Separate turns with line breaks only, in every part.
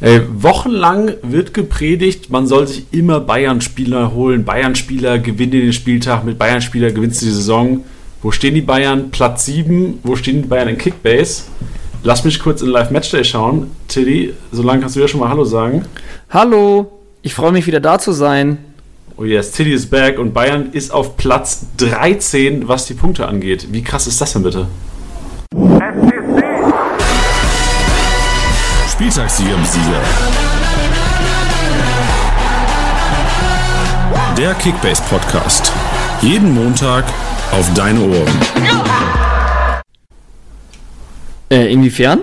Ey, wochenlang wird gepredigt, man soll sich immer Bayern-Spieler holen. Bayern-Spieler gewinnen den Spieltag, mit Bayern-Spieler gewinnst du die Saison. Wo stehen die Bayern? Platz 7. Wo stehen die Bayern in Kickbase? Lass mich kurz in Live-Matchday schauen. Tilly, solange kannst du ja schon mal Hallo sagen.
Hallo, ich freue mich wieder da zu sein.
Oh yes, Tilly ist back und Bayern ist auf Platz 13, was die Punkte angeht. Wie krass ist das denn bitte?
Spieltagssieger im Sieger. Der Kickbase Podcast. Jeden Montag auf deine Ohren.
Äh, inwiefern?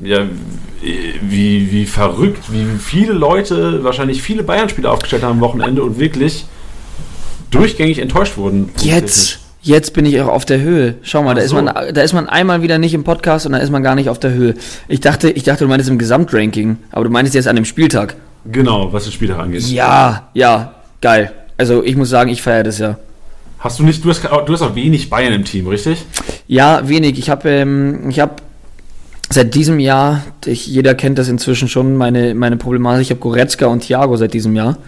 Ja, wie, wie verrückt, wie viele Leute, wahrscheinlich viele Bayern-Spieler aufgestellt haben am Wochenende und wirklich durchgängig enttäuscht wurden.
Jetzt, jetzt bin ich auch auf der Höhe. Schau mal, da,
Ach
ist
so.
man, da ist man einmal wieder nicht im Podcast und da ist man gar nicht auf der Höhe. Ich dachte, ich dachte, du meinst im Gesamtranking, aber du meinst jetzt an dem Spieltag.
Genau, was den Spieltag angeht.
Ja, ja, geil. Also ich muss sagen, ich feiere das ja.
Hast du nicht, du hast, du hast auch wenig Bayern im Team, richtig?
Ja, wenig. Ich habe ähm, ich hab seit diesem Jahr, ich, jeder kennt das inzwischen schon, meine, meine Problematik. Ich habe Goretzka und Thiago seit diesem Jahr.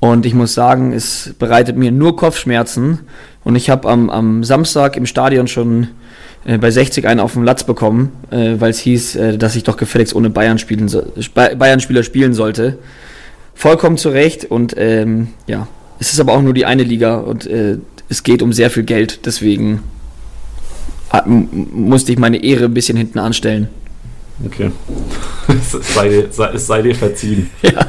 Und ich muss sagen, es bereitet mir nur Kopfschmerzen. Und ich habe am, am Samstag im Stadion schon äh, bei 60 einen auf den Latz bekommen, äh, weil es hieß, äh, dass ich doch gefälligst ohne Bayern spielen so, Bayern-Spieler spielen sollte. Vollkommen zu Recht. Und ähm, ja, es ist aber auch nur die eine Liga und äh, es geht um sehr viel Geld. Deswegen ah, musste ich meine Ehre ein bisschen hinten anstellen.
Okay. es, sei dir, es sei dir verziehen.
Ja.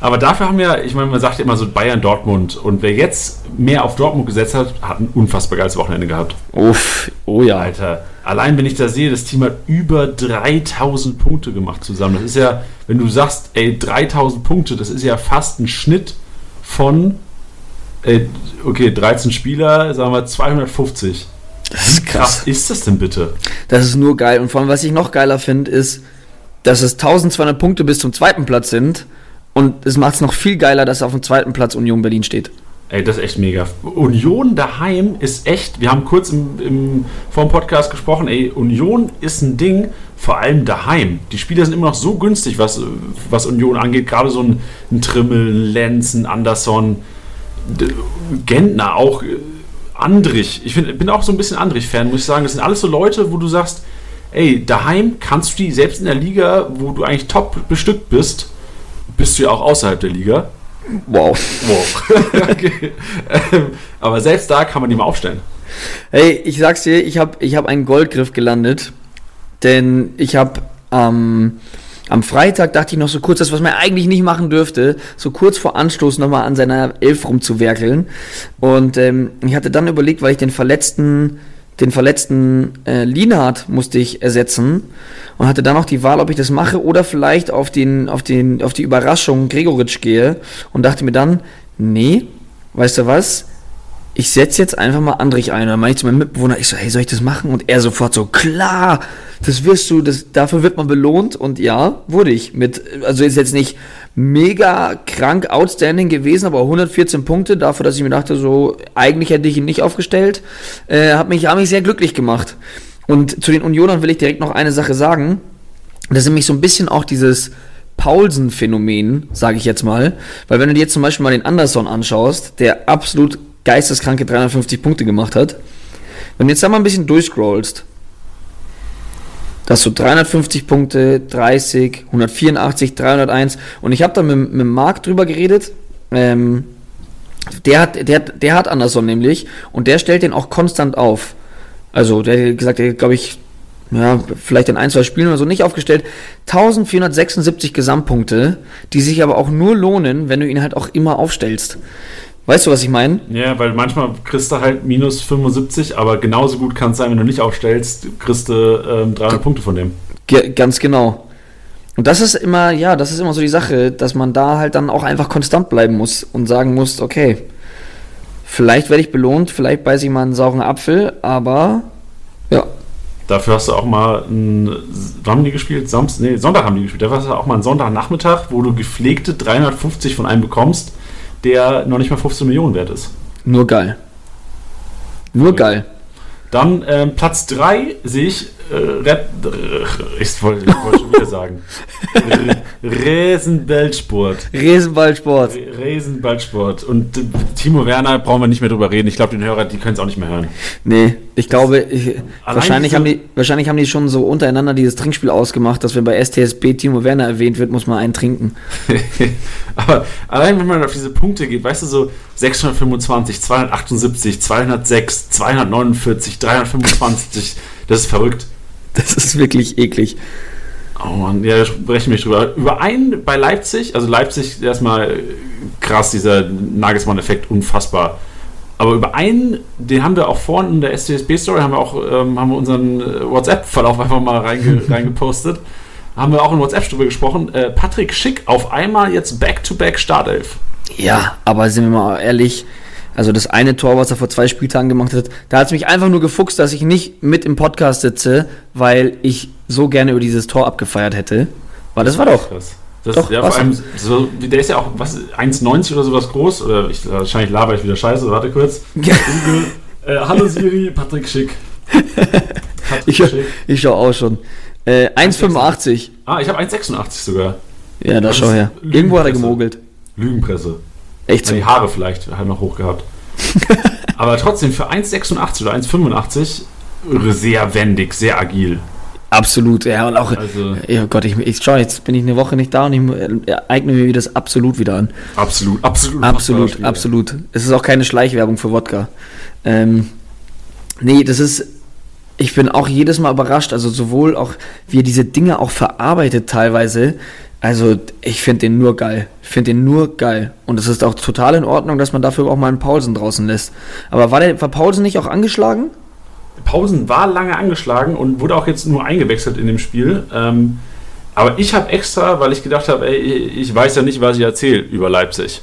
Aber dafür haben wir, ich meine, man sagt ja immer so Bayern-Dortmund. Und wer jetzt mehr auf Dortmund gesetzt hat, hat ein unfassbar geiles Wochenende gehabt.
Uff, oh ja.
Alter, allein wenn ich da sehe, das Team hat über 3000 Punkte gemacht zusammen. Das ist ja, wenn du sagst, ey, 3000 Punkte, das ist ja fast ein Schnitt von, äh, okay, 13 Spieler, sagen wir 250.
Das ist
Krass ist das denn bitte?
Das ist nur geil. Und vor allem, was ich noch geiler finde, ist, dass es 1200 Punkte bis zum zweiten Platz sind. Und es macht es noch viel geiler, dass auf dem zweiten Platz Union Berlin steht.
Ey, das ist echt mega. Union daheim ist echt, wir haben kurz im, im, vor dem Podcast gesprochen, ey, Union ist ein Ding, vor allem daheim. Die Spieler sind immer noch so günstig, was, was Union angeht. Gerade so ein, ein Trimmel, ein Lenz, ein Anderson, Gentner auch, äh, Andrich. Ich find, bin auch so ein bisschen Andrich-Fan, muss ich sagen. Das sind alles so Leute, wo du sagst, ey, daheim kannst du die, selbst in der Liga, wo du eigentlich top bestückt bist, bist du ja auch außerhalb der Liga.
Wow.
Wow. okay. ähm, aber selbst da kann man die mal aufstellen.
Hey, ich sag's dir, ich habe ich hab einen Goldgriff gelandet. Denn ich habe ähm, am Freitag dachte ich noch so kurz, das, was man eigentlich nicht machen dürfte, so kurz vor Anstoß nochmal an seiner Elf rumzuwerkeln. Und ähm, ich hatte dann überlegt, weil ich den verletzten, den verletzten äh, Lienhardt musste ich ersetzen und hatte dann noch die Wahl, ob ich das mache oder vielleicht auf den, auf den, auf die Überraschung Gregoritsch gehe und dachte mir dann, nee, weißt du was? ich setze jetzt einfach mal Andrich ein. Und dann meine ich zu meinem Mitbewohner, ich so, hey, soll ich das machen? Und er sofort so, klar, das wirst du, das, dafür wird man belohnt. Und ja, wurde ich. Mit, also ist jetzt nicht mega krank outstanding gewesen, aber 114 Punkte dafür, dass ich mir dachte, so, eigentlich hätte ich ihn nicht aufgestellt, äh, hat mich, hat mich sehr glücklich gemacht. Und zu den Unionern will ich direkt noch eine Sache sagen. Das ist nämlich so ein bisschen auch dieses Paulsen-Phänomen, sage ich jetzt mal. Weil wenn du dir jetzt zum Beispiel mal den Anderson anschaust, der absolut geisteskranke 350 Punkte gemacht hat, wenn du jetzt da mal ein bisschen durchscrollst, da hast du 350 Punkte, 30, 184, 301 und ich habe da mit, mit Marc drüber geredet, ähm, der hat, der, der hat Anderson nämlich und der stellt den auch konstant auf. Also der hat gesagt, der glaube ich, ja, vielleicht in ein, zwei Spielen oder so nicht aufgestellt. 1476 Gesamtpunkte, die sich aber auch nur lohnen, wenn du ihn halt auch immer aufstellst. Weißt du, was ich meine?
Ja, weil manchmal kriegst du halt minus 75, aber genauso gut kann es sein, wenn du nicht aufstellst, kriegst du ähm, 300 Punkte von dem.
Ge ganz genau. Und das ist immer, ja, das ist immer so die Sache, dass man da halt dann auch einfach konstant bleiben muss und sagen muss, okay, vielleicht werde ich belohnt, vielleicht beiße ich mal einen sauren Apfel, aber ja,
Dafür hast du auch mal ein, wann haben die gespielt? Samstag, nee, Sonntag haben die gespielt. Dafür hast du auch mal einen Sonntagnachmittag, wo du gepflegte 350 von einem bekommst, der noch nicht mal 15 Millionen wert ist.
nur geil. Nur geil.
Dann ähm, Platz 3 sehe ich Red, äh, ich wollte wollt schon wieder sagen. Resenballsport.
Riesenballsport.
Resenballsport. Und äh, Timo Werner brauchen wir nicht mehr drüber reden. Ich glaube, den Hörer, die können es auch nicht mehr hören.
Nee, ich glaube, ich, wahrscheinlich, haben die, wahrscheinlich haben die schon so untereinander dieses Trinkspiel ausgemacht, dass wenn bei STSB Timo Werner erwähnt wird, muss man einen trinken.
Aber allein wenn man auf diese Punkte geht, weißt du, so 625, 278, 206, 249, 325, das ist verrückt.
Das ist wirklich eklig.
Oh Mann, ja, da sprechen wir drüber. Über einen bei Leipzig, also Leipzig erstmal krass, dieser Nagelsmann-Effekt, unfassbar. Aber über einen, den haben wir auch vorhin in der STSB-Story, haben wir auch ähm, haben wir unseren äh, WhatsApp-Verlauf einfach mal reinge reingepostet. Haben wir auch in WhatsApp drüber gesprochen. Äh, Patrick Schick auf einmal jetzt Back-to-Back Startelf.
Ja, aber sind wir mal ehrlich, also das eine Tor, was er vor zwei Spieltagen gemacht hat, da hat es mich einfach nur gefuchst, dass ich nicht mit im Podcast sitze, weil ich so gerne über dieses Tor abgefeiert hätte. Weil das war doch.
Krass. Das,
Doch,
ja, vor allem, so, der ist ja auch was, 1,90 oder sowas groß. Oder ich, wahrscheinlich laber ich wieder scheiße. Warte kurz. Google. Äh, hallo Siri, Patrick Schick. Patrick
Ich, ich schau auch schon. Äh, 1,85.
Ah, ich habe 1,86 sogar.
Ja, da
Das
schau her. Irgendwo hat er gemogelt.
Lügenpresse.
Echt
Ja,
so.
die Haare vielleicht halt noch hoch gehabt. Aber trotzdem für 1,86 oder 1,85 sehr wendig, sehr agil.
Absolut, ja. Und auch,
Also
ja Gott, ich, ich schau, jetzt bin ich eine Woche nicht da und ich äh, eigne mir das absolut wieder an.
absolut, absolut.
Absolut, absolut. Es ist auch keine Schleichwerbung für Wodka. Ähm, nee, das ist. Ich bin auch jedes Mal überrascht, also sowohl auch, wie er diese Dinge auch verarbeitet teilweise. Also, ich finde den nur geil. Ich finde den nur geil. Und es ist auch total in Ordnung, dass man dafür auch mal einen Paulsen draußen lässt. Aber war, der, war Paulsen nicht auch angeschlagen?
Pausen war lange angeschlagen und wurde auch jetzt nur eingewechselt in dem Spiel. Ähm, aber ich habe extra, weil ich gedacht habe, ich weiß ja nicht, was ich erzähle über Leipzig.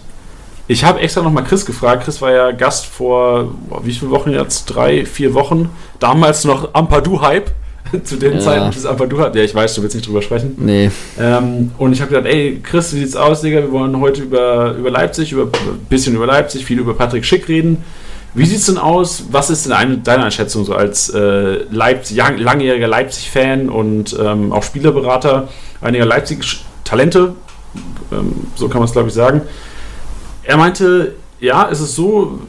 Ich habe extra nochmal Chris gefragt. Chris war ja Gast vor, wie viele Wochen jetzt? Drei, vier Wochen. Damals noch Ampadu-Hype. Zu den
Ja.
Zeiten des Ampadu-Hype. Ja, ich weiß, du willst nicht drüber sprechen.
Nee.
Ähm, und ich habe gedacht, ey, Chris, wie sieht's aus, Digga? Wir wollen heute über, über Leipzig, über ein bisschen über Leipzig, viel über Patrick Schick reden. Wie sieht's denn aus? Was ist denn eine, deine Einschätzung so als äh, Leipzig, lang- langjähriger Leipzig-Fan und ähm, auch Spielerberater einiger Leipzig-Talente? Ähm, so kann man es, glaube ich, sagen. Er meinte, ja, es ist so,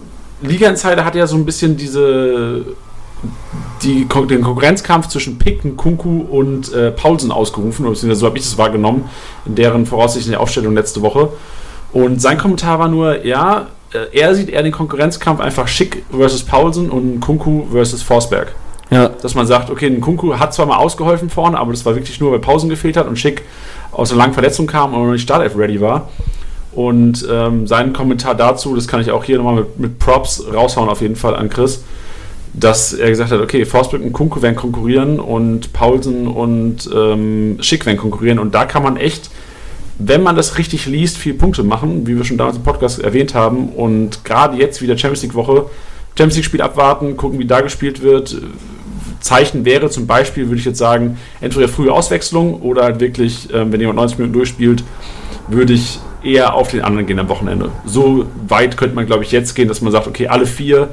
Liga Insider hat ja so ein bisschen diese die, den Konkurrenzkampf zwischen Pick, Kunku und äh, Paulsen ausgerufen, oder beziehungsweise so habe ich das wahrgenommen, in deren voraussichtliche Aufstellung letzte Woche. Und sein Kommentar war nur, ja, äh, er sieht eher den Konkurrenzkampf einfach Schick versus Paulsen und Kunku versus Forsberg.
Ja,
Dass man sagt, okay, ein Kunku hat zwar mal ausgeholfen vorne, aber das war wirklich nur, weil Pausen gefehlt hat und Schick aus einer langen Verletzung kam und noch nicht Startelf ready war. Und ähm, sein Kommentar dazu, das kann ich auch hier nochmal mit, mit Props raushauen, auf jeden Fall an Chris, dass er gesagt hat, okay, Forsberg und Kunku werden konkurrieren und Paulsen und ähm, Schick werden konkurrieren. Und da kann man echt, wenn man das richtig liest, viele Punkte machen, wie wir schon damals im Podcast erwähnt haben. Und gerade jetzt wieder Champions League-Woche, Champions League-Spiel abwarten, gucken, wie da gespielt wird. Zeichen wäre zum Beispiel, würde ich jetzt sagen, entweder frühe Auswechslung oder halt wirklich, ähm, wenn jemand 90 Minuten durchspielt, würde ich eher auf den anderen gehen am Wochenende. So weit könnte man, glaube ich, jetzt gehen, dass man sagt, okay, alle vier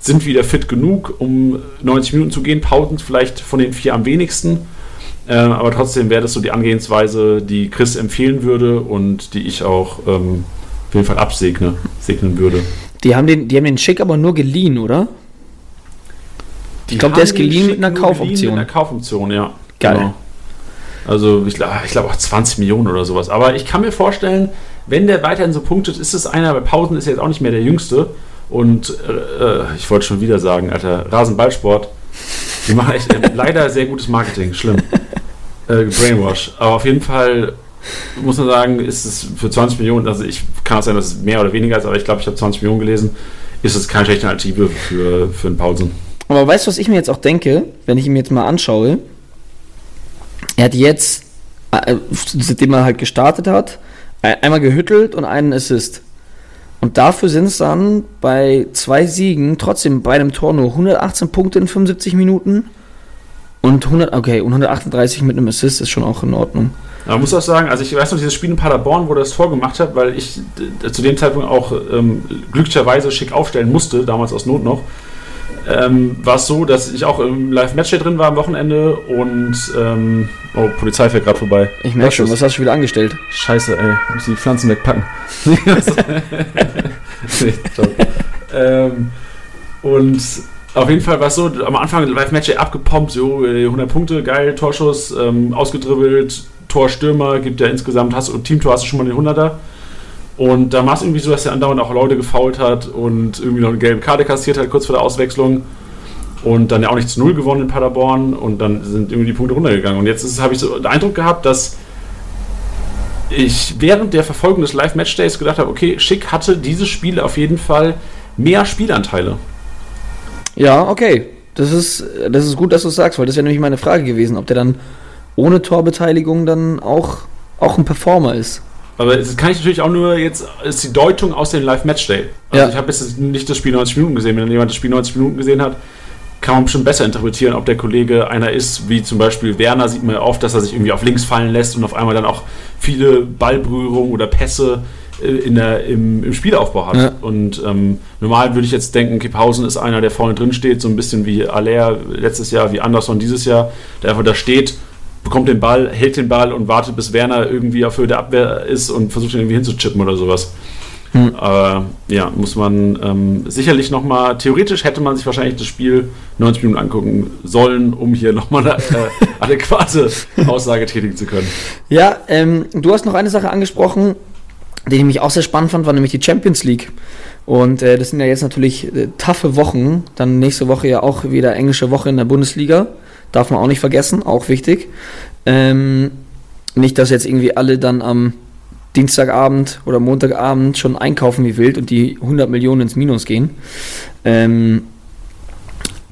sind wieder fit genug, um 90 Minuten zu gehen. Pausen vielleicht von den vier am wenigsten. Ähm, aber trotzdem wäre das so die Angehensweise, die Chris empfehlen würde und die ich auch ähm, auf jeden Fall absegne, segnen würde.
die haben den, die haben den Schick aber nur geliehen, oder? Ich glaub, der ist geliehen mit einer Kaufoption.
Mit einer Kaufoption, ja.
Geil.
Genau. Also ich, glaub- ich glaube auch 20 Millionen oder sowas. Aber ich kann mir vorstellen, wenn der weiterhin so punktet, ist es einer, bei Pausen ist er jetzt auch nicht mehr der Jüngste. Und äh, ich wollte schon wieder sagen, Alter, Rasenballsport, die machen echt äh, leider sehr gutes Marketing, schlimm. Äh, Brainwash. Aber auf jeden Fall muss man sagen, ist es für 20 Millionen, also ich kann auch sein, dass es mehr oder weniger ist, aber ich glaube, ich habe 20 Millionen gelesen, ist es keine schlechte Alternative für, für einen Pausen.
Aber weißt du, was ich mir jetzt auch denke, wenn ich ihn jetzt mal anschaue? Er hat jetzt, äh, seitdem er halt gestartet hat, ein- einmal gehüttelt und einen Assist. Und dafür sind es dann bei zwei Siegen trotzdem bei einem Tor nur 118 Punkte in 75 Minuten und 100, okay, und 138 mit einem Assist ist schon auch in Ordnung.
Man muss auch sagen, also ich weiß noch, dieses Spiel in Paderborn, wo er das Tor gemacht hat, weil ich äh, zu dem Zeitpunkt auch ähm, glücklicherweise schick aufstellen musste, damals aus Not noch. Ähm, war es so, dass ich auch im Live-Match drin war am Wochenende und ähm, oh, Polizei fährt gerade vorbei.
Ich merke schon, was hast du schon wieder angestellt?
Scheiße, ey, muss die Pflanzen wegpacken. ähm, und auf jeden Fall war es so, am Anfang Live-Match abgepumpt, so 100 äh, Punkte, geil, Torschuss, ähm, ausgedribbelt, Torstürmer, gibt ja insgesamt, hast du Teamtor hast du schon mal den 100er. Und da war es irgendwie so, dass er andauernd auch Leute gefault hat und irgendwie noch eine gelbe Karte kassiert hat, kurz vor der Auswechslung. Und dann ja auch nicht zu Null gewonnen in Paderborn und dann sind irgendwie die Punkte runtergegangen. Und jetzt habe ich so den Eindruck gehabt, dass ich während der Verfolgung des Live-Match-Days gedacht habe, okay, Schick hatte dieses Spiel auf jeden Fall mehr Spielanteile.
Ja, okay. Das ist, das ist gut, dass du es sagst, weil das wäre nämlich meine Frage gewesen, ob der dann ohne Torbeteiligung dann auch, auch ein Performer ist.
Aber das kann ich natürlich auch nur jetzt, ist die Deutung aus dem Live-Match-Day. Also ja. ich habe jetzt nicht das Spiel 90 Minuten gesehen. Wenn jemand das Spiel 90 Minuten gesehen hat, kann man bestimmt besser interpretieren, ob der Kollege einer ist, wie zum Beispiel Werner, sieht man ja oft, dass er sich irgendwie auf links fallen lässt und auf einmal dann auch viele Ballberührungen oder Pässe äh, in der, im, im Spielaufbau hat. Ja. Und ähm, normal würde ich jetzt denken, Kipphausen ist einer, der vorne drin steht, so ein bisschen wie Aller letztes Jahr, wie Anderson dieses Jahr, der einfach da steht bekommt den Ball, hält den Ball und wartet, bis Werner irgendwie auf Höhe der Abwehr ist und versucht ihn irgendwie hinzuchippen oder sowas. Hm. Aber ja, muss man ähm, sicherlich nochmal, theoretisch hätte man sich wahrscheinlich das Spiel 90 Minuten angucken sollen, um hier nochmal eine äh, adäquate Aussage tätigen zu können.
Ja, ähm, du hast noch eine Sache angesprochen, die ich mich auch sehr spannend fand, war nämlich die Champions League. Und äh, das sind ja jetzt natürlich äh, taffe Wochen. Dann nächste Woche ja auch wieder englische Woche in der Bundesliga. Darf man auch nicht vergessen, auch wichtig. Ähm, nicht, dass jetzt irgendwie alle dann am Dienstagabend oder Montagabend schon einkaufen wie wild und die 100 Millionen ins Minus gehen. Ähm,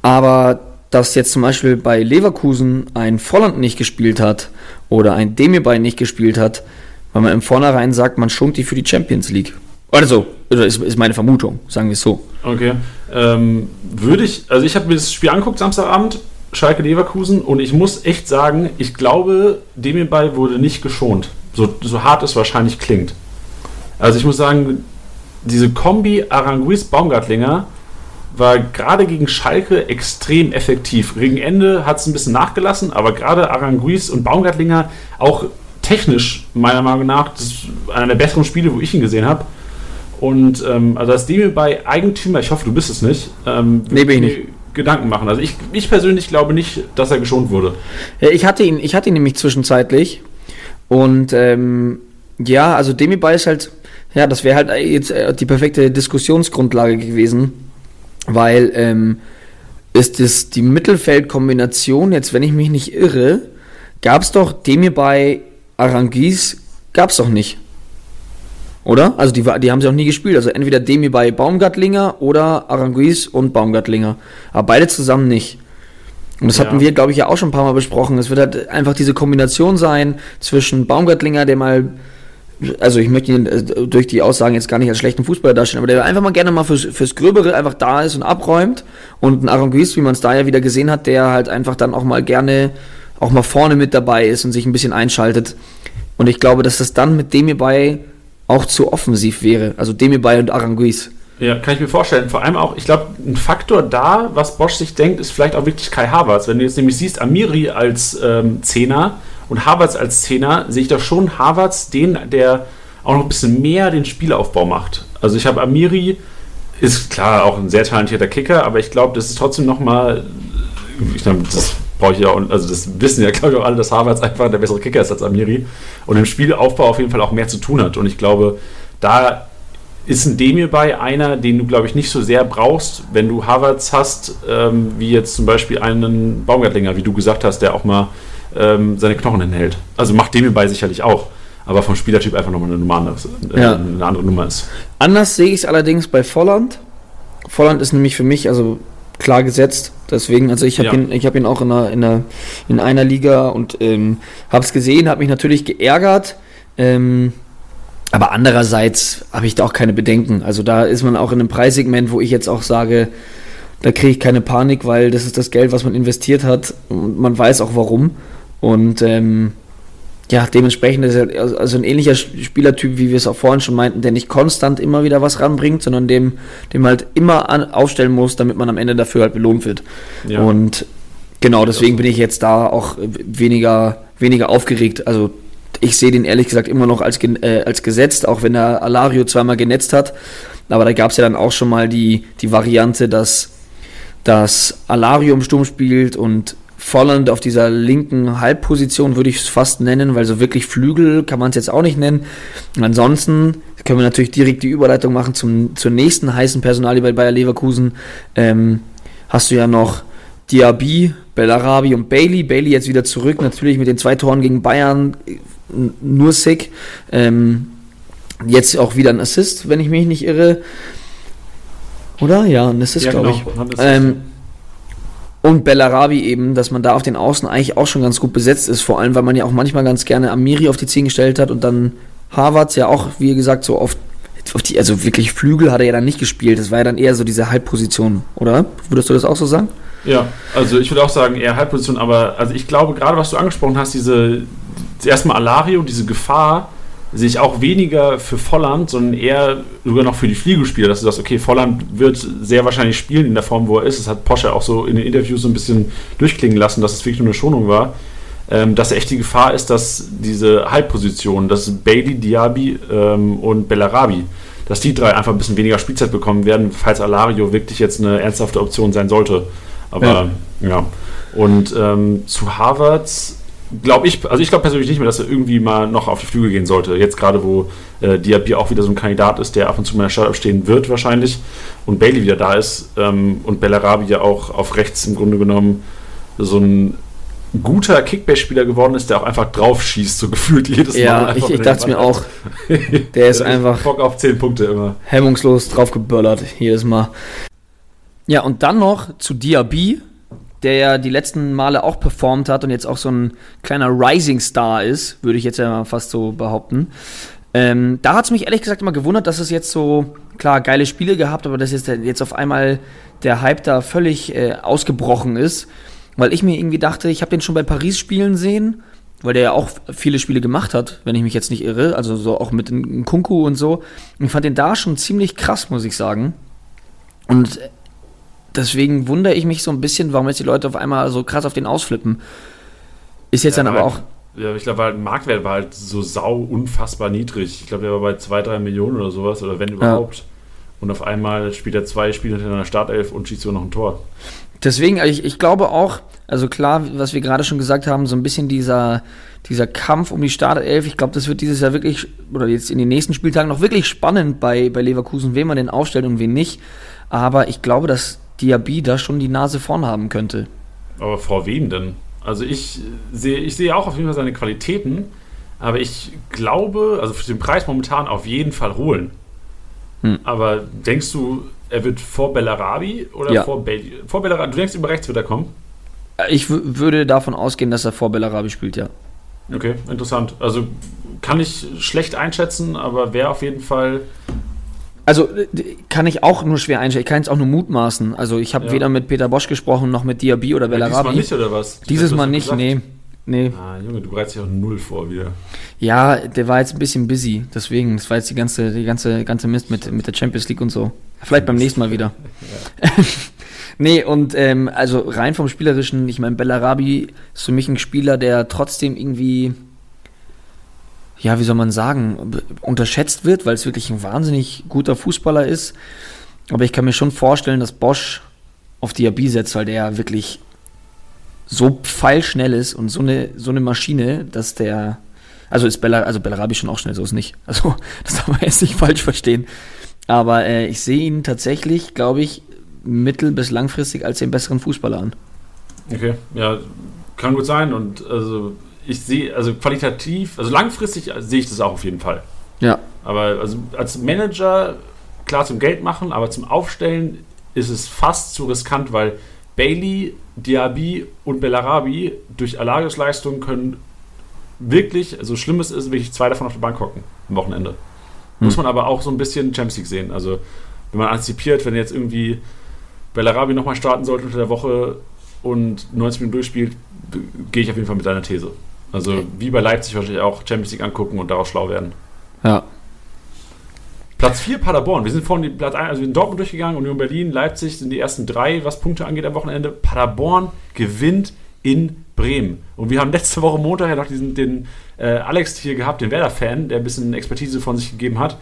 aber dass jetzt zum Beispiel bei Leverkusen ein Volland nicht gespielt hat oder ein Demirbay nicht gespielt hat, weil man im Vornherein sagt, man schont die für die Champions League. Oder so, ist, ist meine Vermutung, sagen wir es so.
Okay. Ähm, würde ich, also ich habe mir das Spiel angeguckt Samstagabend, Schalke Leverkusen und ich muss echt sagen, ich glaube, Demirbay wurde nicht geschont. So, so hart es wahrscheinlich klingt. Also ich muss sagen, diese Kombi Aranguiz-Baumgartlinger war gerade gegen Schalke extrem effektiv. Gegen Ende hat es ein bisschen nachgelassen, aber gerade Aranguiz und Baumgartlinger auch technisch meiner Meinung nach das ist einer der besseren Spiele, wo ich ihn gesehen habe. Und ähm, also das Demi bei Eigentümer, ich hoffe, du bist es nicht. Ähm,
nee, bin ich nicht.
Gedanken machen. Also ich, ich persönlich glaube nicht, dass er geschont wurde.
Ich hatte ihn, ich hatte ihn nämlich zwischenzeitlich. Und ähm, ja, also Demi Bay ist halt, ja, das wäre halt jetzt äh, die perfekte Diskussionsgrundlage gewesen, weil ähm, ist es die Mittelfeldkombination, jetzt wenn ich mich nicht irre, gab es doch Demi bei Arangis, gab es doch nicht. Oder? Also die, die haben sie auch nie gespielt. Also entweder Demi bei Baumgartlinger oder Aranguiz und Baumgartlinger. Aber beide zusammen nicht. Und das ja. hatten wir, glaube ich, ja auch schon ein paar Mal besprochen. Es wird halt einfach diese Kombination sein zwischen Baumgartlinger, der mal, also ich möchte ihn äh, durch die Aussagen jetzt gar nicht als schlechten Fußballer darstellen, aber der einfach mal gerne mal fürs, fürs Gröbere einfach da ist und abräumt. Und ein Aranguiz, wie man es da ja wieder gesehen hat, der halt einfach dann auch mal gerne auch mal vorne mit dabei ist und sich ein bisschen einschaltet. Und ich glaube, dass das dann mit dem hierbei auch zu offensiv wäre. Also Demirbay und Aranguiz.
Ja, kann ich mir vorstellen. Vor allem auch, ich glaube, ein Faktor da, was Bosch sich denkt, ist vielleicht auch wirklich Kai Havertz. Wenn du jetzt nämlich siehst, Amiri als ähm, Zehner und Havertz als Zehner, sehe ich da schon Havertz, den, der auch noch ein bisschen mehr den Spielaufbau macht. Also ich habe Amiri, ist klar auch ein sehr talentierter Kicker, aber ich glaube, das ist trotzdem nochmal, ich glaube, das brauche ich ja, also das wissen ja, glaube ich, auch alle, dass Havertz einfach der bessere Kicker ist als Amiri und im Spielaufbau auf jeden Fall auch mehr zu tun hat. Und ich glaube, da ist ein Demir bei einer, den du, glaube ich, nicht so sehr brauchst, wenn du Havertz hast, ähm, wie jetzt zum Beispiel einen Baumgartlinger, wie du gesagt hast, der auch mal ähm, seine Knochen hinhält. Also macht Demir bei sicherlich auch, aber vom Spielertyp einfach nochmal eine, Nummer anders, äh, ja. eine andere Nummer ist.
Anders sehe ich es allerdings bei Volland. Volland ist nämlich für mich, also klar gesetzt. Deswegen, also ich habe ja. ihn, ich ihn auch in einer, in einer, in einer Liga und ähm, habe es gesehen, habe mich natürlich geärgert. Ähm, aber andererseits habe ich da auch keine Bedenken. Also da ist man auch in einem Preissegment, wo ich jetzt auch sage, da kriege ich keine Panik, weil das ist das Geld, was man investiert hat und man weiß auch warum. Und ähm, ja, dementsprechend ist er also ein ähnlicher Spielertyp, wie wir es auch vorhin schon meinten, der nicht konstant immer wieder was ranbringt, sondern dem, dem halt immer an, aufstellen muss, damit man am Ende dafür halt belohnt wird. Ja. Und genau, deswegen bin ich jetzt da auch weniger, weniger aufgeregt. Also ich sehe den ehrlich gesagt immer noch als, äh, als gesetzt, auch wenn er Alario zweimal genetzt hat. Aber da gab es ja dann auch schon mal die, die Variante, dass, dass Alario im Sturm spielt und Volland auf dieser linken Halbposition würde ich es fast nennen, weil so wirklich Flügel kann man es jetzt auch nicht nennen. Und ansonsten können wir natürlich direkt die Überleitung machen zum, zur nächsten heißen Personalie bei Bayer Leverkusen. Ähm, hast du ja noch Diaby, Bellarabi und Bailey. Bailey jetzt wieder zurück, natürlich mit den zwei Toren gegen Bayern, nur sick. Ähm, jetzt auch wieder ein Assist, wenn ich mich nicht irre. Oder? Ja, ein Assist, ja, glaube genau. ich. Ähm, und Bellarabi eben, dass man da auf den Außen eigentlich auch schon ganz gut besetzt ist, vor allem, weil man ja auch manchmal ganz gerne Amiri auf die 10 gestellt hat und dann Harvards ja auch, wie gesagt, so oft auf die, also wirklich Flügel hat er ja dann nicht gespielt. Das war ja dann eher so diese Halbposition, oder? Würdest du das auch so sagen?
Ja, also ich würde auch sagen, eher Halbposition, aber also ich glaube, gerade was du angesprochen hast, diese erstmal Alario, diese Gefahr, sehe ich auch weniger für Volland, sondern eher sogar noch für die Fliegelspieler, dass du sagst, okay, Volland wird sehr wahrscheinlich spielen in der Form, wo er ist. Das hat Posche auch so in den Interviews so ein bisschen durchklingen lassen, dass es wirklich nur eine Schonung war. Ähm, dass echt die Gefahr ist, dass diese Halbpositionen, dass Bailey, Diaby ähm, und Bellarabi, dass die drei einfach ein bisschen weniger Spielzeit bekommen werden, falls Alario wirklich jetzt eine ernsthafte Option sein sollte. Aber ja. ja. Und ähm, zu Harvards glaube ich, also ich glaube persönlich nicht mehr, dass er irgendwie mal noch auf die Flügel gehen sollte. Jetzt gerade, wo äh, Diaby auch wieder so ein Kandidat ist, der ab und zu mal in der Startup stehen wird wahrscheinlich und Bailey wieder da ist ähm, und Bellarabi ja auch auf rechts im Grunde genommen so ein guter Kickbase-Spieler geworden ist, der auch einfach drauf schießt, so gefühlt jedes
ja,
Mal.
Ja, ich, ich dachte mir auch, der ist einfach
Bock auf 10 Punkte immer.
Hemmungslos draufgeböllert, jedes Mal. Ja, und dann noch zu Diaby, der ja die letzten Male auch performt hat und jetzt auch so ein kleiner Rising Star ist, würde ich jetzt ja fast so behaupten. Ähm, da hat es mich ehrlich gesagt immer gewundert, dass es jetzt so, klar, geile Spiele gehabt, aber dass jetzt, jetzt auf einmal der Hype da völlig äh, ausgebrochen ist. Weil ich mir irgendwie dachte, ich habe den schon bei Paris spielen sehen, weil der ja auch viele Spiele gemacht hat, wenn ich mich jetzt nicht irre, also so auch mit Kunku und so. Und ich fand den da schon ziemlich krass, muss ich sagen. Und deswegen wundere ich mich so ein bisschen, warum jetzt die Leute auf einmal so krass auf den ausflippen. Ist jetzt ja, dann aber auch.
Ja, ich glaube, halt, Marktwert war halt so sau unfassbar niedrig. Ich glaube, der war bei 2, 3 Millionen oder sowas, oder wenn überhaupt. Ja. Und auf einmal spielt er zwei Spiele hinter einer Startelf und schießt sogar noch ein Tor.
Deswegen, ich, ich glaube auch, also klar, was wir gerade schon gesagt haben, so ein bisschen dieser, dieser Kampf um die Startelf, ich glaube, das wird dieses Jahr wirklich, oder jetzt in den nächsten Spieltagen noch wirklich spannend bei, bei Leverkusen, wen man denn aufstellt und wen nicht. Aber ich glaube, dass Diaby da schon die Nase vorn haben könnte.
Aber vor wem denn? Also ich sehe, ich sehe auch auf jeden Fall seine Qualitäten, aber ich glaube, also für den Preis momentan auf jeden Fall holen. Hm. Aber denkst du, er wird vor Bellarabi oder ja. vor, Be vor Bellarabi? Du denkst, über rechts wird er kommen?
Ich würde davon ausgehen, dass er vor Bellarabi spielt, ja.
Okay, interessant. Also kann ich schlecht einschätzen, aber wäre auf jeden Fall
also kann ich auch nur schwer einstellen. Ich kann es auch nur mutmaßen. Also ich habe ja. weder mit Peter Bosch gesprochen noch mit Diaby oder Bellarabi.
Ja, diesmal nicht oder was?
Dieses Mal nicht, nee. Nee.
Ah, Junge, du bereitest dich auch null vor wieder.
Ja, der war jetzt ein bisschen busy, deswegen, das war jetzt die ganze, die ganze, ganze Mist mit, mit der Champions League und so. Vielleicht beim nächsten Mal wieder. Ja. nee, und ähm, also rein vom Spielerischen, ich meine, Bellarabi ist für mich ein Spieler, der trotzdem irgendwie ja, wie soll man sagen, unterschätzt wird, weil es wirklich ein wahnsinnig guter Fußballer ist. Aber ich kann mir schon vorstellen, dass Bosch auf Diaby setzt, weil der wirklich so pfeilschnell ist und so eine, so eine Maschine, dass der. Also ist Bella, also Bellarabi schon auch schnell, so ist nicht. Also, das darf man jetzt nicht falsch verstehen. Aber äh, ich sehe ihn tatsächlich, glaube ich, mittel- bis langfristig als den besseren Fußballer an.
Okay, ja, kann gut sein. Und also ich sehe, also qualitativ, also langfristig sehe ich das auch auf jeden Fall.
Ja.
Aber also als Manager, klar zum Geld machen, aber zum Aufstellen ist es fast zu riskant, weil Bailey, Diaby und Bellarabi durch Alagesleistungen können wirklich, so schlimm es ist, wirklich zwei davon auf der Bank hocken am Wochenende. Hm. Muss man aber auch so ein bisschen Champions League sehen. Also wenn man antizipiert, wenn jetzt irgendwie Bellarabi nochmal starten sollte unter der Woche und 90 Minuten durchspielt, gehe ich auf jeden Fall mit deiner These. Also wie bei Leipzig wahrscheinlich auch Champions League angucken und daraus schlau werden.
Ja.
Platz 4 Paderborn. Wir sind vorhin die Platz 1, also wir sind Dortmund durchgegangen, Union Berlin, Leipzig sind die ersten drei, was Punkte angeht am Wochenende. Paderborn gewinnt in Bremen. Und wir haben letzte Woche Montag ja noch diesen, den äh, Alex hier gehabt, den Werder-Fan, der ein bisschen Expertise von sich gegeben hat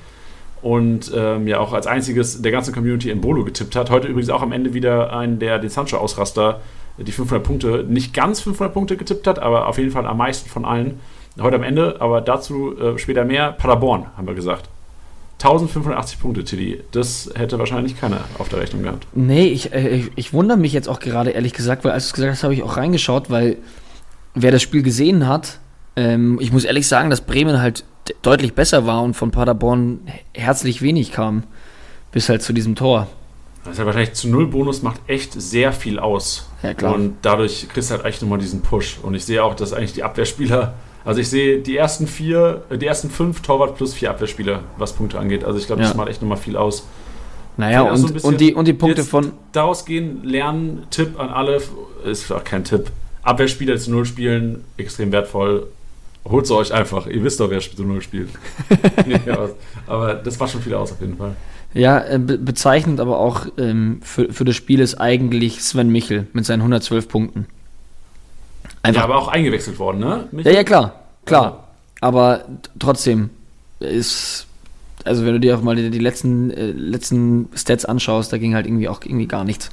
und ähm, ja auch als einziges der ganzen Community in Bolo getippt hat. Heute übrigens auch am Ende wieder einen, der den Sancho-Ausraster, die 500 Punkte, nicht ganz 500 Punkte getippt hat, aber auf jeden Fall am meisten von allen. Heute am Ende, aber dazu äh, später mehr. Paderborn, haben wir gesagt. 1580 Punkte, Tilly. Das hätte wahrscheinlich keiner auf der Rechnung gehabt.
Nee, ich, äh, ich, ich wundere mich jetzt auch gerade, ehrlich gesagt, weil als du es gesagt hast, habe ich auch reingeschaut, weil wer das Spiel gesehen hat, ähm, ich muss ehrlich sagen, dass Bremen halt de- deutlich besser war und von Paderborn herzlich wenig kam. Bis halt zu diesem Tor.
Das ist ja wahrscheinlich zu Null Bonus macht echt sehr viel aus.
Ja, klar.
Und dadurch kriegst du halt echt nochmal diesen Push. Und ich sehe auch, dass eigentlich die Abwehrspieler, also ich sehe die ersten vier, äh, die ersten fünf Torwart plus vier Abwehrspieler, was Punkte angeht. Also ich glaube, das
Ja.
macht echt nochmal viel aus.
Naja,
Ja, so
und, und, die, und die Punkte von.
Daraus gehen, lernen, Tipp an alle, ist auch kein Tipp. Abwehrspieler zu Null spielen, extrem wertvoll. Holt sie euch einfach. Ihr wisst doch, wer zu Null spielt. ja, aber das macht schon viel aus auf jeden Fall.
Ja, äh, be bezeichnend aber auch ähm, für, für das Spiel ist eigentlich Sven Michel mit seinen 112 Punkten. Einfach.
Ja, aber auch eingewechselt worden, ne?
Ja,
Michael?
ja, klar, klar. Aber trotzdem ist, also wenn du dir auch mal die, die letzten, äh, letzten Stats anschaust, da ging halt irgendwie auch irgendwie gar nichts.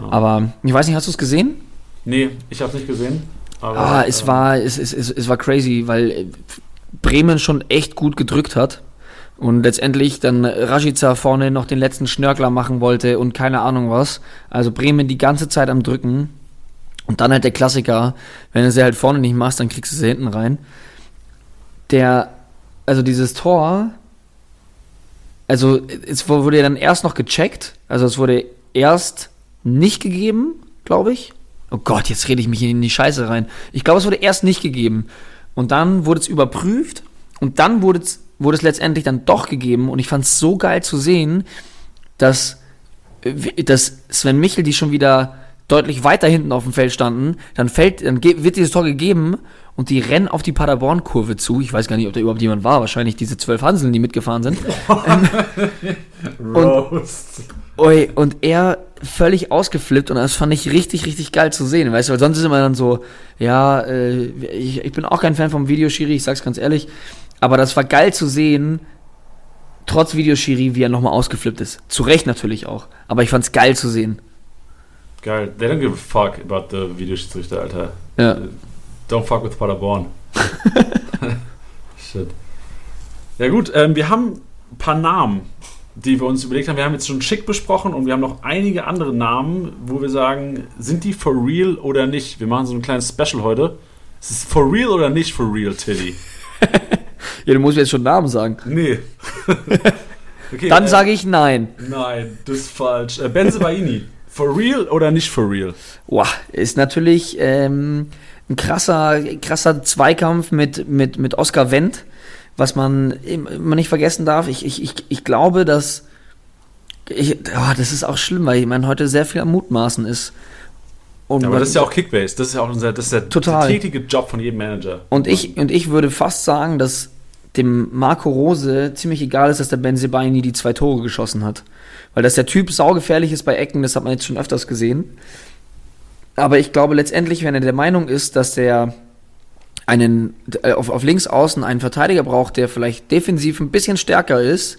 Ja.
Aber ich weiß nicht, hast du es gesehen?
Nee, ich habe es nicht gesehen. Aber,
Ah, es
ähm,
war, es, es, es, es war crazy, weil äh, Bremen schon echt gut gedrückt hat. Und letztendlich dann Rashica vorne noch den letzten Schnörkler machen wollte und keine Ahnung was. Also Bremen die ganze Zeit am Drücken. Und dann halt der Klassiker, wenn du sie halt vorne nicht machst, dann kriegst du sie hinten rein. Der, also dieses Tor, also es wurde ja dann erst noch gecheckt, also es wurde erst nicht gegeben, glaube ich. Oh Gott, jetzt rede ich mich in die Scheiße rein. Ich glaube, es wurde erst nicht gegeben. Und dann wurde es überprüft und dann wurde es, wurde es letztendlich dann doch gegeben. Und ich fand es so geil zu sehen, dass, äh, dass Sven Michel, die schon wieder deutlich weiter hinten auf dem Feld standen, dann, fällt, dann wird dieses Tor gegeben und die rennen auf die Paderborn-Kurve zu. Ich weiß gar nicht, ob da überhaupt jemand war. Wahrscheinlich diese zwölf Hanseln, die mitgefahren sind.
Roast.
Ui, und er völlig ausgeflippt und das fand ich richtig, richtig geil zu sehen, weißt du, weil sonst ist immer dann so, ja, äh, ich, ich bin auch kein Fan vom Videoschiri, ich sag's ganz ehrlich, aber das war geil zu sehen, trotz Videoschiri, wie er nochmal ausgeflippt ist. Zu Recht natürlich auch, aber ich fand's geil zu sehen.
Geil. They don't give a fuck about the Videoschiedsrichter, Alter.
Ja.
Don't fuck with Paderborn. Shit. Ja gut, ähm, wir haben ein paar Namen, die wir uns überlegt haben. Wir haben jetzt schon Schick besprochen und wir haben noch einige andere Namen, wo wir sagen, sind die for real oder nicht? Wir machen so ein kleines Special heute. Ist es for real oder nicht for real, Tilly?
Ja, du musst mir jetzt schon Namen sagen.
Nee. okay,
Dann
äh,
sage ich nein.
Nein, das ist falsch. Äh, Benze Baini. For real oder nicht for real?
Boah, ist natürlich ähm, ein krasser, krasser Zweikampf mit, mit, mit Oscar Wendt, was man immer nicht vergessen darf. Ich, ich, ich, ich glaube, dass. Ich, oh, das ist auch schlimm, weil man heute sehr viel am Mutmaßen ist. Und,
Aber das ist ja auch Kickbase. Das ist ja auch unser, das ist der,
Total.
der tätige Job von jedem Manager.
und, ich, und ich würde fast sagen, dass dem Marco Rose ziemlich egal ist, dass der Benzebaini die zwei Tore geschossen hat. Weil dass der Typ saugefährlich ist bei Ecken, das hat man jetzt schon öfters gesehen. Aber ich glaube letztendlich, wenn er der Meinung ist, dass der einen äh, auf, auf links außen einen Verteidiger braucht, der vielleicht defensiv ein bisschen stärker ist,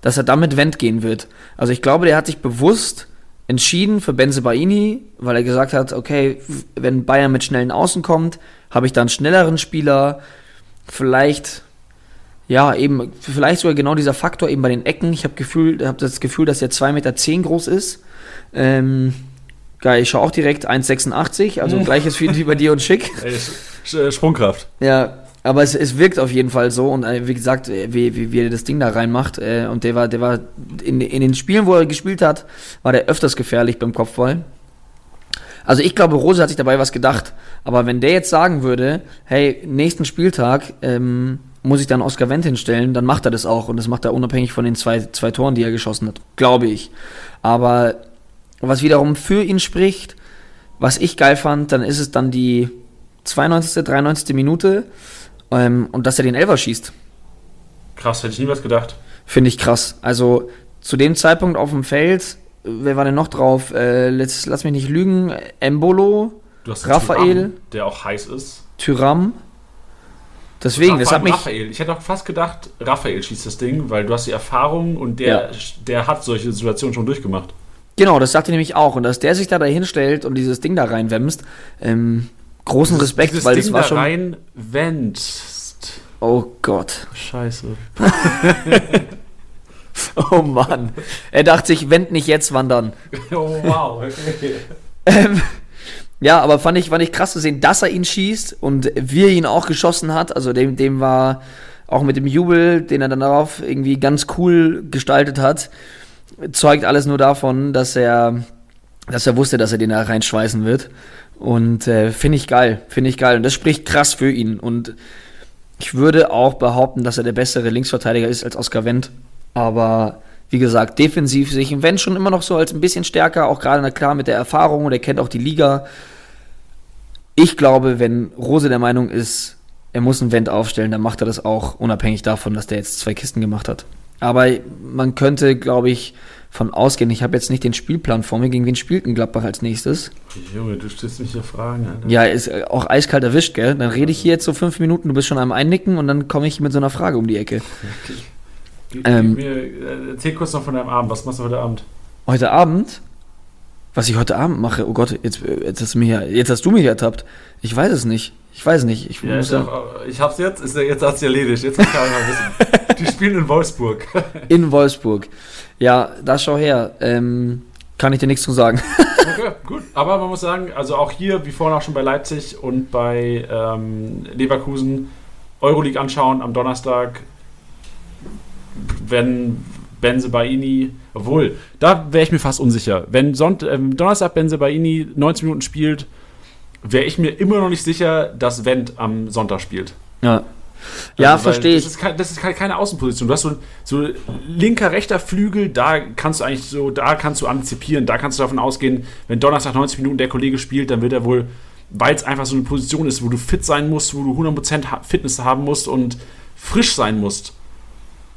dass er damit Wendt gehen wird. Also ich glaube, der hat sich bewusst entschieden für Benzebaini, weil er gesagt hat, okay, wenn Bayern mit schnellen Außen kommt, habe ich da einen schnelleren Spieler, vielleicht ja, eben, vielleicht sogar genau dieser Faktor eben bei den Ecken. Ich habe Gefühl, habe das Gefühl, dass er 2,10 Meter zehn groß ist. Ähm, geil, ich schaue auch direkt 1,86, also gleiches wie, wie bei dir und Schick.
Ey, Sprungkraft.
Ja, aber es, es wirkt auf jeden Fall so und äh, wie gesagt, äh, wie, wie, wie er das Ding da reinmacht äh, und der war, der war in, in den Spielen, wo er gespielt hat, war der öfters gefährlich beim Kopfball. Also ich glaube, Rose hat sich dabei was gedacht, aber wenn der jetzt sagen würde, hey, nächsten Spieltag ähm, muss ich dann Oscar Wendt hinstellen, dann macht er das auch und das macht er unabhängig von den zwei, zwei Toren, die er geschossen hat, glaube ich. Aber was wiederum für ihn spricht, was ich geil fand, dann ist es dann die 92., 93. Minute. Ähm, und dass er den Elfer schießt.
Krass, hätte ich niemals gedacht.
Finde ich krass. Also zu dem Zeitpunkt auf dem Feld, wer war denn noch drauf? Äh, let's, lass mich nicht lügen. Embolo, Raphael.
Thuram, der auch heiß ist.
Tyram. Deswegen, das hat mich.
Raphael. Ich hätte auch fast gedacht, Raphael schießt das Ding, weil du hast die Erfahrung und der, der hat solche Situationen schon durchgemacht.
Genau, das sagte ich nämlich auch. Und dass der sich da dahin stellt und dieses Ding da reinwämst, ähm, großen Respekt,
Dieses
weil
Ding
das war
da
schon.
rein wendst.
Oh Gott.
Scheiße.
Oh Mann. Er dachte sich, wend nicht jetzt, wann dann?
Oh, wow. Okay.
Ähm, ja, aber fand ich, fand ich krass zu sehen, dass er ihn schießt und wie er ihn auch geschossen hat. Also dem, dem war auch mit dem Jubel, den er dann darauf irgendwie ganz cool gestaltet hat, zeugt alles nur davon, dass er, dass er wusste, dass er den da reinschweißen wird. Und äh, finde ich geil, finde ich geil. Und das spricht krass für ihn. Und ich würde auch behaupten, dass er der bessere Linksverteidiger ist als Oskar Wendt. Aber wie gesagt, defensiv sehe ich ihn Wendt schon immer noch so als ein bisschen stärker, auch gerade klar mit der Erfahrung und er kennt auch die Liga. Ich glaube, wenn Rose der Meinung ist, er muss einen Wendt aufstellen, dann macht er das auch, unabhängig davon, dass der jetzt zwei Kisten gemacht hat. Aber man könnte, glaube ich, von ausgehen, ich habe jetzt nicht den Spielplan vor mir, gegen wen spielt ein Gladbach als nächstes?
Junge, du stellst mich hier Fragen, Alter.
Ja, ist auch eiskalt erwischt, gell? Dann rede ich hier jetzt so fünf Minuten, du bist schon am Einnicken und dann komme ich mit so einer Frage um die Ecke.
Gib,
Ähm.
gib mir, äh, erzähl kurz noch von deinem Abend. Was machst du heute Abend?
Heute Abend? Was ich heute Abend mache? Oh Gott, jetzt, äh, jetzt, hast, du mich, jetzt hast du mich ertappt. Ich weiß es nicht. Ich weiß nicht. Ich,
Ja,
muss
ist
ja,
auch, ich hab's jetzt, ist, jetzt hat's erledigt. Jetzt kann ich mal wissen. Die spielen in Wolfsburg.
in Wolfsburg. Ja, da schau her. Ähm, kann ich dir nichts zu sagen.
Okay, gut. Aber man muss sagen, also auch hier, wie vorhin auch schon bei Leipzig und bei ähm, Leverkusen, Euroleague anschauen am Donnerstag, wenn Benze Baini, obwohl, da wäre ich mir fast unsicher. Wenn Sonnt ähm, Donnerstag Benze Baini 90 Minuten spielt, wäre ich mir immer noch nicht sicher, dass Wendt am Sonntag spielt.
Ja. Ja,
Also,
verstehe
das
ich.
Ist kein, das ist keine, keine Außenposition. Du hast so, so linker, rechter Flügel, da kannst du eigentlich so, da kannst du antizipieren, da kannst du davon ausgehen, wenn Donnerstag 90 Minuten der Kollege spielt, dann wird er wohl, weil es einfach so eine Position ist, wo du fit sein musst, wo du 100% ha- Fitness haben musst und frisch sein musst.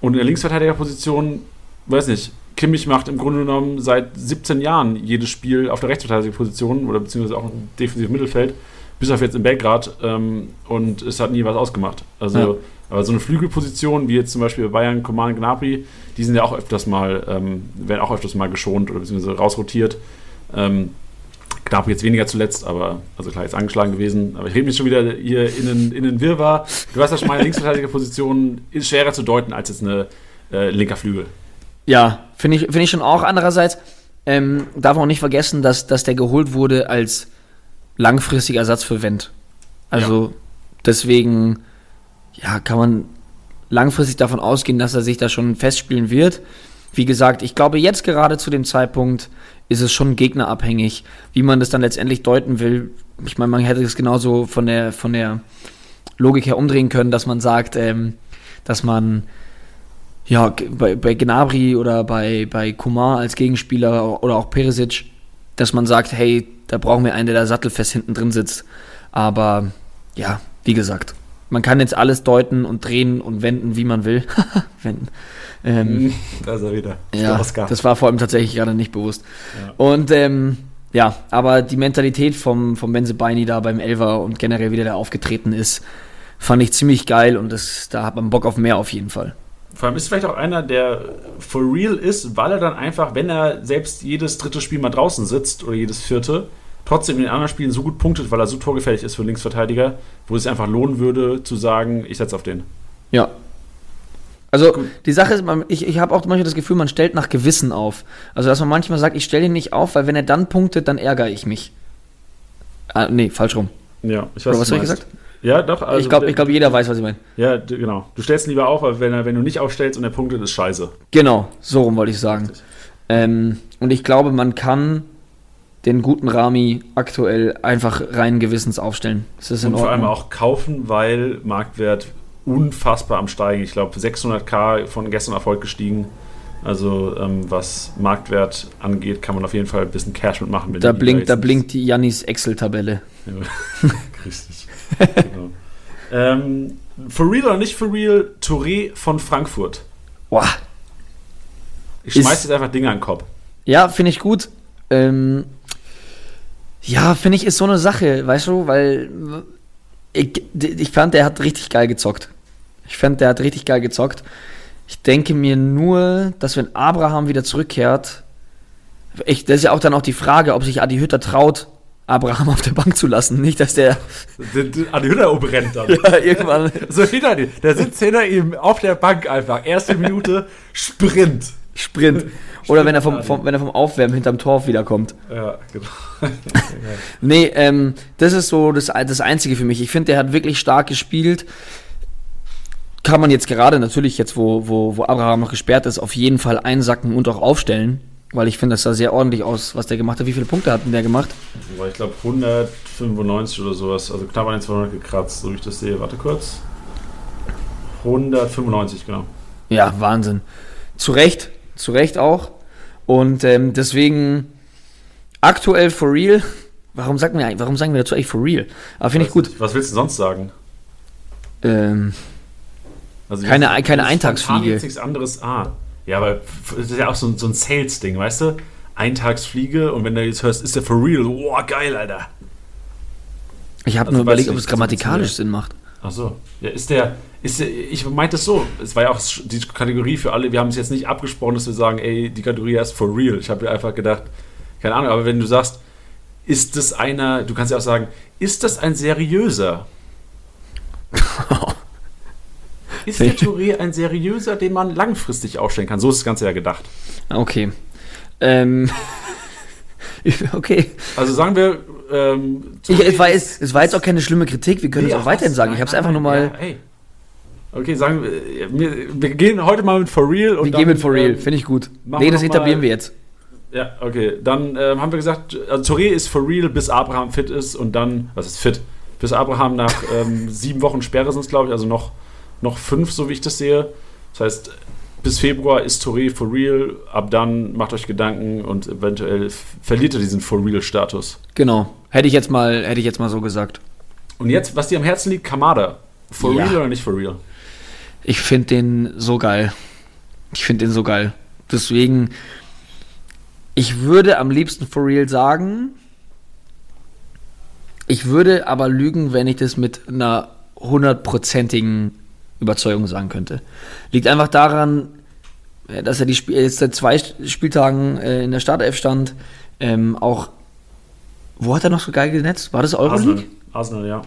Und in der Linksverteidigerposition, weiß nicht, Kimmich macht im Grunde genommen seit 17 Jahren jedes Spiel auf der Rechtsverteidigerposition oder beziehungsweise auch im defensiven Mittelfeld, bis auf jetzt in Belgrad ähm, und es hat nie was ausgemacht. Also,
Ja.
aber so eine Flügelposition, wie jetzt zum Beispiel bei Bayern, Coman, Gnabry, die sind ja auch öfters mal, ähm, werden auch öfters mal geschont oder beziehungsweise rausrotiert. Ähm, Gnabry jetzt weniger zuletzt, aber, also klar, jetzt angeschlagen gewesen, aber ich rede mich schon wieder hier in den, in den Wirrwarr. Du weißt ja schon, meine Linksverteidigerposition ist schwerer zu deuten als jetzt eine äh, linker Flügel.
Ja, finde ich, finde ich schon auch. Andererseits ähm, darf man auch nicht vergessen, dass, dass der geholt wurde als langfristiger Ersatz für Wendt. Also deswegen, ja, kann man langfristig davon ausgehen, dass er sich da schon festspielen wird. Wie gesagt, ich glaube, jetzt gerade zu dem Zeitpunkt ist es schon gegnerabhängig, wie man das dann letztendlich deuten will. Ich meine, man hätte es genauso von der, von der Logik her umdrehen können, dass man sagt, ähm, dass man ja, bei, bei Gnabry oder bei, bei Kumar als Gegenspieler oder auch Perisic, dass man sagt, hey, da brauchen wir einen, der da sattelfest hinten drin sitzt. Aber ja, wie gesagt, man kann jetzt alles deuten und drehen und wenden, wie man will. wenden. Ähm,
Da ist er wieder.
ja, das war vor allem tatsächlich gerade nicht bewusst.
Ja.
Und ähm, ja, aber die Mentalität vom, vom Benze Baini da beim Elver und generell wieder der aufgetreten ist, fand ich ziemlich geil und das, da hat man Bock auf mehr auf jeden Fall.
Vor allem ist vielleicht auch einer, der for real ist, weil er dann einfach, wenn er selbst jedes dritte Spiel mal draußen sitzt oder jedes vierte, trotzdem in den anderen Spielen so gut punktet, weil er so torgefährlich ist für Linksverteidiger, wo es sich einfach lohnen würde, zu sagen, ich setze auf den.
Ja. Also die Sache ist, man, ich, ich habe auch manchmal das Gefühl, man stellt nach Gewissen auf. Also dass man manchmal sagt, ich stelle ihn nicht auf, weil wenn er dann punktet, dann ärgere ich mich. Ah, nee, falsch rum.
Ja, ich
Oder
weiß
was habe ich gesagt?
Ja, doch. Also
ich glaube, glaub, jeder weiß, was ich meine.
Ja, genau. Du stellst ihn lieber auf, weil wenn, er, wenn du nicht aufstellst und er punktet, ist scheiße.
Genau, so rum wollte ich sagen. Ähm, und ich glaube, man kann den guten Rami aktuell einfach rein Gewissens aufstellen. Das ist in
Und vor allem
Ordnung.
auch kaufen, weil Marktwert unfassbar am Steigen. Ich glaube, 600k von gestern heute gestiegen. Also ähm, was Marktwert angeht, kann man auf jeden Fall ein bisschen Cash mitmachen.
Da blinkt, da blinkt die Jannis Excel-Tabelle.
Richtig. genau. ähm, for real oder nicht for real, Touré von Frankfurt.
Boah.
Ich schmeiß jetzt einfach Dinge an den Kopf.
Ja, finde ich gut. Ähm, ja, finde ich, ist so eine Sache, weißt du, weil ich, ich fand, der hat richtig geil gezockt. Ich fand, der hat richtig geil gezockt. Ich denke mir nur, dass wenn Abraham wieder zurückkehrt, ich, das ist ja auch dann auch die Frage, ob sich Adi Hütter traut, Abraham auf der Bank zu lassen. Nicht, dass der.
Adi Hütter brennt dann.
ja, irgendwann.
so hinter dir. Der sitzt hinter ihm auf der Bank einfach. Erste Minute, Sprint.
Sprint. Oder wenn er vom, vom, wenn er vom Aufwärmen hinterm Tor wiederkommt.
Ja, genau.
nee, ähm, das ist so das, das Einzige für mich. Ich finde, der hat wirklich stark gespielt. Kann man jetzt gerade natürlich, jetzt wo, wo, wo Abraham noch gesperrt ist, auf jeden Fall einsacken und auch aufstellen. Weil ich finde, das sah sehr ordentlich aus, was der gemacht hat. Wie viele Punkte hat denn der gemacht?
Ich glaube 195 oder sowas. Also knapp an den 200 gekratzt, so wie ich das sehe. Warte kurz. 195, genau.
Ja, Wahnsinn. Zu Recht, zu Recht auch. Und ähm, deswegen aktuell for real. Warum sagen wir, warum sagen wir dazu eigentlich for real? Aber finde ich gut.
Nicht. Was willst du sonst sagen?
Ähm, also keine jetzt, keine Eintagsfliege.
Jetzt nichts anderes. Ah, ja, aber das ist ja auch so, so ein Sales-Ding, weißt du? Eintagsfliege und wenn du jetzt hörst, ist der for real? Boah, geil, Alter.
Ich habe also, nur überlegt, ob es grammatikalisch Sinn macht.
Ach so. Ja, ist der, ist ich meinte es so, es war ja auch die Kategorie für alle, wir haben es jetzt nicht abgesprochen, dass wir sagen, ey, die Kategorie heißt for real. Ich habe einfach gedacht, keine Ahnung, aber wenn du sagst, ist das einer, du kannst ja auch sagen, ist das ein seriöser? ist der Touré ein seriöser, den man langfristig aufstellen kann? So ist das Ganze ja gedacht.
Okay. Ähm. okay.
Also sagen wir. Ähm,
ich, es, war jetzt, es war jetzt auch keine schlimme Kritik, wir können nee, es auch weiterhin sagen. Ich habe es einfach nur mal. Ja, hey.
Okay, sagen wir, wir, wir, gehen heute mal mit For Real.
Und wir dann, gehen mit For Real, ähm, finde ich gut. Nee, das etablieren wir jetzt.
Ja, okay. Dann ähm, haben wir gesagt, also Touré ist for real, bis Abraham fit ist und dann, was ist fit? Bis Abraham nach ähm, sieben Wochen Sperre sind es, glaube ich, also noch, noch fünf, so wie ich das sehe. Das heißt, bis Februar ist Touré for real, ab dann macht euch Gedanken und eventuell verliert er diesen for real Status.
Genau. Hätte ich jetzt mal, hätte ich jetzt mal so gesagt.
Und jetzt, was dir am Herzen liegt, Kamada. For ja. real oder nicht for real?
Ich finde den so geil. Ich finde den so geil. Deswegen, ich würde am liebsten for real sagen. Ich würde aber lügen, wenn ich das mit einer hundertprozentigen Überzeugung sagen könnte. Liegt einfach daran, äh, dass er die Spiel jetzt seit zwei Spieltagen äh, in der Startelf stand. Ähm, auch, wo hat er noch so geil genetzt? War das Euroleague?
Arsenal, Arsenal ja.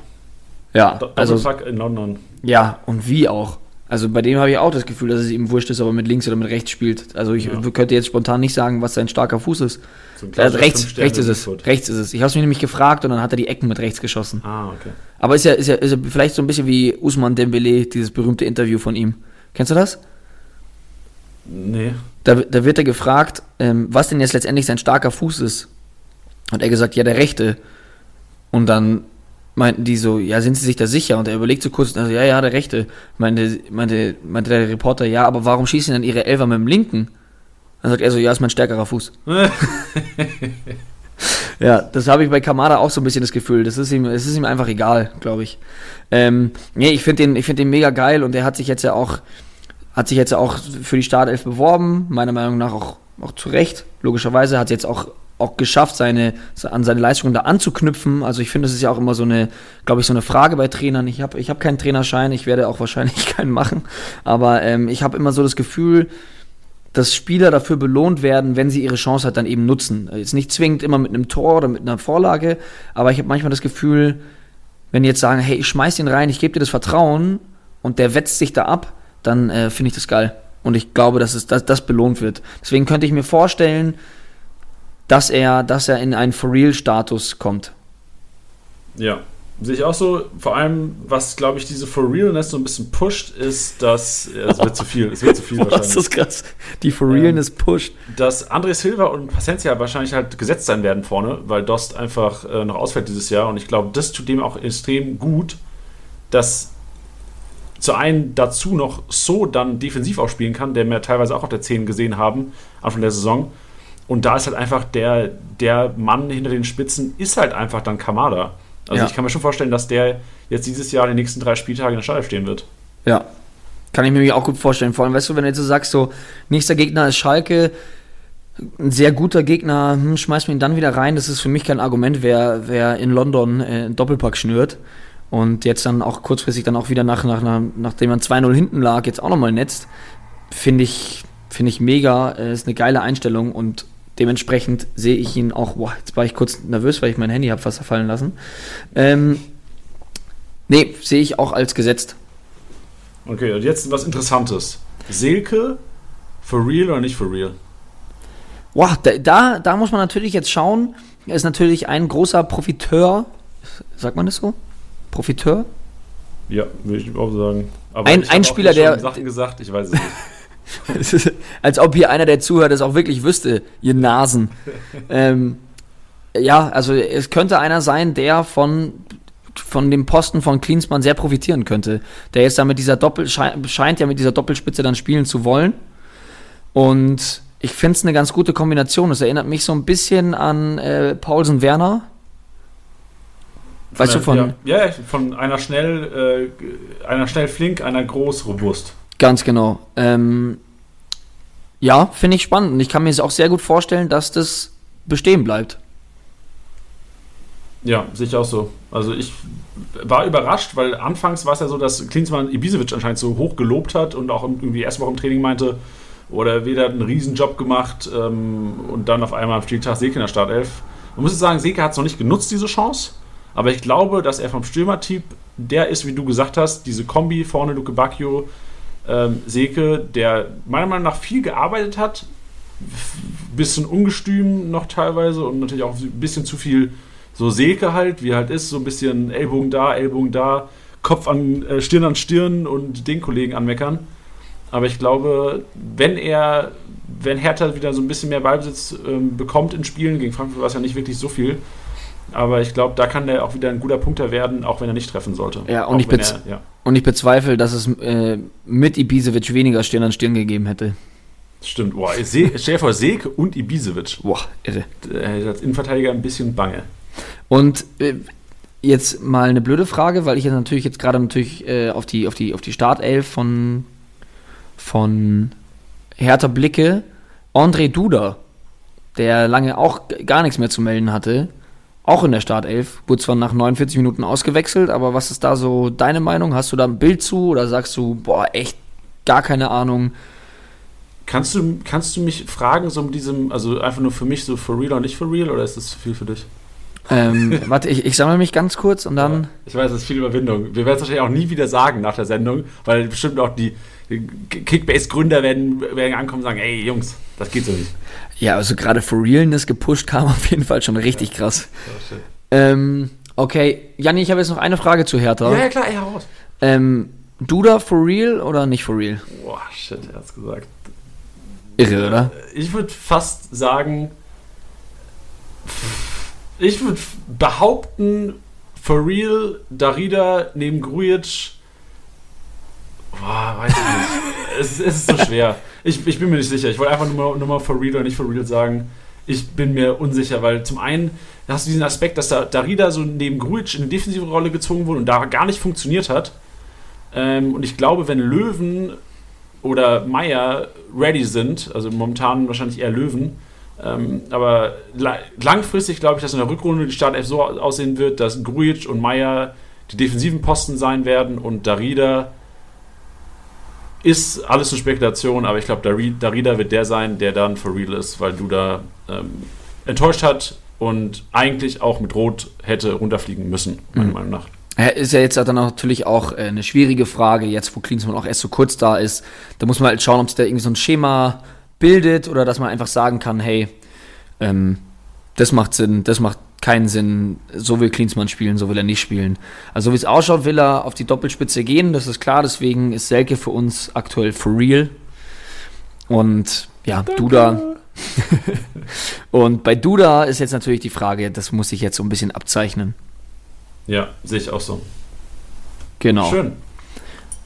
Ja, also
in London.
Ja, und wie auch. Also bei dem habe ich auch das Gefühl, dass es ihm wurscht ist, ob er mit links oder mit rechts spielt. Also ich ja. könnte jetzt spontan nicht sagen, was sein starker Fuß ist. So äh, rechts, rechts ist es. Rechts ist es. Ich habe es mir nämlich gefragt und dann hat er die Ecken mit rechts geschossen.
Ah, okay.
Aber ist ja, ist ja, ist ja vielleicht so ein bisschen wie Usman Dembele, dieses berühmte Interview von ihm. Kennst du das?
Nee.
Da, da wird er gefragt, ähm, was denn jetzt letztendlich sein starker Fuß ist. Und er gesagt, ja, der rechte. Und dann meinten die so, ja, sind sie sich da sicher? Und er überlegt so kurz, also, ja, ja, der Rechte. Meinte, meinte, meinte der Reporter, ja, aber warum schießen dann ihre Elfer mit dem Linken? Dann sagt er so, ja, ist mein stärkerer Fuß. ja, das habe ich bei Kamada auch so ein bisschen das Gefühl. Das ist ihm, es ist ihm einfach egal, glaube ich. Ähm, nee, ich finde den, find den mega geil und er hat sich jetzt ja auch, hat sich jetzt auch für die Startelf beworben, meiner Meinung nach auch, auch zu Recht. Logischerweise hat jetzt auch auch geschafft, seine, an seine Leistungen da anzuknüpfen. Also ich finde, das ist ja auch immer so eine, glaube ich, so eine Frage bei Trainern. Ich habe ich hab keinen Trainerschein, ich werde auch wahrscheinlich keinen machen. Aber ähm, ich habe immer so das Gefühl, dass Spieler dafür belohnt werden, wenn sie ihre Chance halt dann eben nutzen. Jetzt nicht zwingend immer mit einem Tor oder mit einer Vorlage, aber ich habe manchmal das Gefühl, wenn die jetzt sagen, hey, ich schmeiß den rein, ich gebe dir das Vertrauen und der wetzt sich da ab, dann äh, finde ich das geil. Und ich glaube, dass es, dass das belohnt wird. Deswegen könnte ich mir vorstellen, dass er, dass er in einen For-Real-Status kommt.
Ja, sehe ich auch so. Vor allem, was, glaube ich, diese For-Realness so ein bisschen pusht, ist, dass. Ja, es wird zu viel. Es wird zu viel
wahrscheinlich. Das ist krass. Die For-Realness ähm, pusht.
Dass André Silva und Paciencia wahrscheinlich halt gesetzt sein werden vorne, weil Dost einfach äh, noch ausfällt dieses Jahr. Und ich glaube, das tut dem auch extrem gut, dass zu einem dazu noch so dann defensiv auch spielen kann, der wir teilweise auch auf der 10 gesehen haben, Anfang der Saison und da ist halt einfach der, der Mann hinter den Spitzen, ist halt einfach dann Kamada. Also
Ja.
ich kann mir schon vorstellen, dass der jetzt dieses Jahr die nächsten drei Spieltage in der Startelf stehen wird.
Ja. Kann ich mir auch gut vorstellen. Vor allem, weißt du, wenn du jetzt so sagst, so, nächster Gegner ist Schalke, ein sehr guter Gegner, hm, schmeiß mir ihn dann wieder rein. Das ist für mich kein Argument, wer, wer in London äh, einen Doppelpack schnürt und jetzt dann auch kurzfristig dann auch wieder nach, nach, nach nachdem man 2-0 hinten lag, jetzt auch nochmal netzt, finde ich, finde ich mega. Äh, ist eine geile Einstellung und dementsprechend sehe ich ihn auch, boah, jetzt war ich kurz nervös, weil ich mein Handy habe fast fallen lassen. Ähm, nee, sehe ich auch als gesetzt.
Okay, und jetzt was Interessantes. Selke, for real oder nicht for real?
Boah, da, da, da muss man natürlich jetzt schauen. Er ist natürlich ein großer Profiteur. Sagt man das so? Profiteur?
Ja, würde ich auch sagen. Aber
Ein- ein Spieler, der-
Sachen gesagt, ich weiß es nicht.
Als ob hier einer, der zuhört, das auch wirklich wüsste, ihr Nasen. ähm, ja, also es könnte einer sein, der von, von dem Posten von Klinsmann sehr profitieren könnte. Der jetzt da mit dieser Doppel, schei- scheint ja mit dieser Doppelspitze dann spielen zu wollen. Und ich finde es eine ganz gute Kombination. Es erinnert mich so ein bisschen an äh, Paulsen Werner. Weißt du, von,
Ja, ja, von einer schnell, äh, einer schnell flink, einer groß robust.
Ganz genau. Ähm, ja, finde ich spannend. Und ich kann mir jetzt auch sehr gut vorstellen, dass das bestehen bleibt.
Ja, sehe ich auch so. Also ich war überrascht, weil anfangs war es ja so, dass Klinsmann Ibisevic anscheinend so hoch gelobt hat und auch irgendwie erst Woche im Training meinte, oder wieder einen Riesenjob gemacht ähm, und dann auf einmal am Spieltag Seke in der Startelf. Man muss jetzt sagen, Seke hat es noch nicht genutzt, diese Chance. Aber ich glaube, dass er vom Stürmertyp der ist, wie du gesagt hast, diese Kombi vorne Luke Bacchio, ähm, Seke, der meiner Meinung nach viel gearbeitet hat, bisschen ungestüm noch teilweise und natürlich auch ein bisschen zu viel so Seke halt, wie halt ist, so ein bisschen Ellbogen da, Ellbogen da, Kopf an äh, Stirn an Stirn und den Kollegen anmeckern. Aber ich glaube, wenn er, wenn Hertha wieder so ein bisschen mehr Ballbesitz ähm, bekommt in Spielen, gegen Frankfurt war es ja nicht wirklich so viel, aber ich glaube, da kann der auch wieder ein guter Punkter werden, auch wenn er nicht treffen sollte.
Ja, und
auch
ich bez-
er, ja,
Und ich bezweifle, dass es äh, mit Ibisevic weniger Stirn an Stirn gegeben hätte.
stimmt. Boah, Se vor, Seke und Ibisevic.
Boah, irre.
Äh, als Innenverteidiger ein bisschen bange.
Und äh, jetzt mal eine blöde Frage, weil ich jetzt natürlich jetzt gerade natürlich äh, auf, die, auf, die, auf die Startelf von, von Hertha blicke. André Duda, der lange auch gar nichts mehr zu melden hatte, auch in der Startelf, wurde zwar nach 49 Minuten ausgewechselt, aber was ist da so deine Meinung? Hast du da ein Bild zu oder sagst du, boah, echt gar keine Ahnung?
Kannst du, kannst du mich fragen, so mit diesem, also einfach nur für mich, so for real oder nicht for real, oder ist das zu viel für dich?
Ähm, warte, ich, ich sammle mich ganz kurz und dann.
Ich weiß, das ist viel Überwindung. Wir werden es wahrscheinlich auch nie wieder sagen nach der Sendung, weil bestimmt auch die die Kickbase-Gründer werden, werden ankommen und sagen, ey Jungs, das geht so nicht.
Ja, also gerade for Realness gepusht kam auf jeden Fall schon richtig krass. Ähm, okay, Janni, ich habe jetzt noch eine Frage zu Hertha.
Ja, ja klar, ey, heraus.
Ähm, Duda for real oder nicht for real?
Boah, shit, er hat's gesagt.
Irre, oder?
Ich würde fast sagen, ich würde behaupten, for real, Darida neben Grujic, boah, weiß ich nicht. Es, es ist so schwer. Ich, ich bin mir nicht sicher. Ich wollte einfach nur nur mal for real oder nicht for real sagen. Ich bin mir unsicher, weil zum einen hast du diesen Aspekt, dass da Darida so neben Grujic in eine defensive Rolle gezogen wurde und da gar nicht funktioniert hat. Ähm, und ich glaube, wenn Löwen oder Meier ready sind, also momentan wahrscheinlich eher Löwen, ähm, aber la langfristig glaube ich, dass in der Rückrunde die Startelf so aussehen wird, dass Grujic und Meier die defensiven Posten sein werden und Darida ist alles eine Spekulation, aber ich glaube, Dari- Darida wird der sein, der dann for real ist, weil Duda ähm, enttäuscht hat und eigentlich auch mit Rot hätte runterfliegen müssen, meiner
Mhm.
Meinung nach.
Ja, Ist ja jetzt dann natürlich auch äh, eine schwierige Frage, jetzt wo Klinsmann auch erst so kurz da ist. Da muss man halt schauen, ob sich da irgendwie so ein Schema bildet oder dass man einfach sagen kann, hey, ähm, das macht Sinn, das macht keinen Sinn, so will Klinsmann spielen, so will er nicht spielen. Also so wie es ausschaut, will er auf die Doppelspitze gehen, das ist klar, deswegen ist Selke für uns aktuell for real. Und ja, Duda. Und bei Duda ist jetzt natürlich die Frage, das muss sich jetzt so ein bisschen abzeichnen.
Ja, sehe ich auch so.
Genau.
Schön.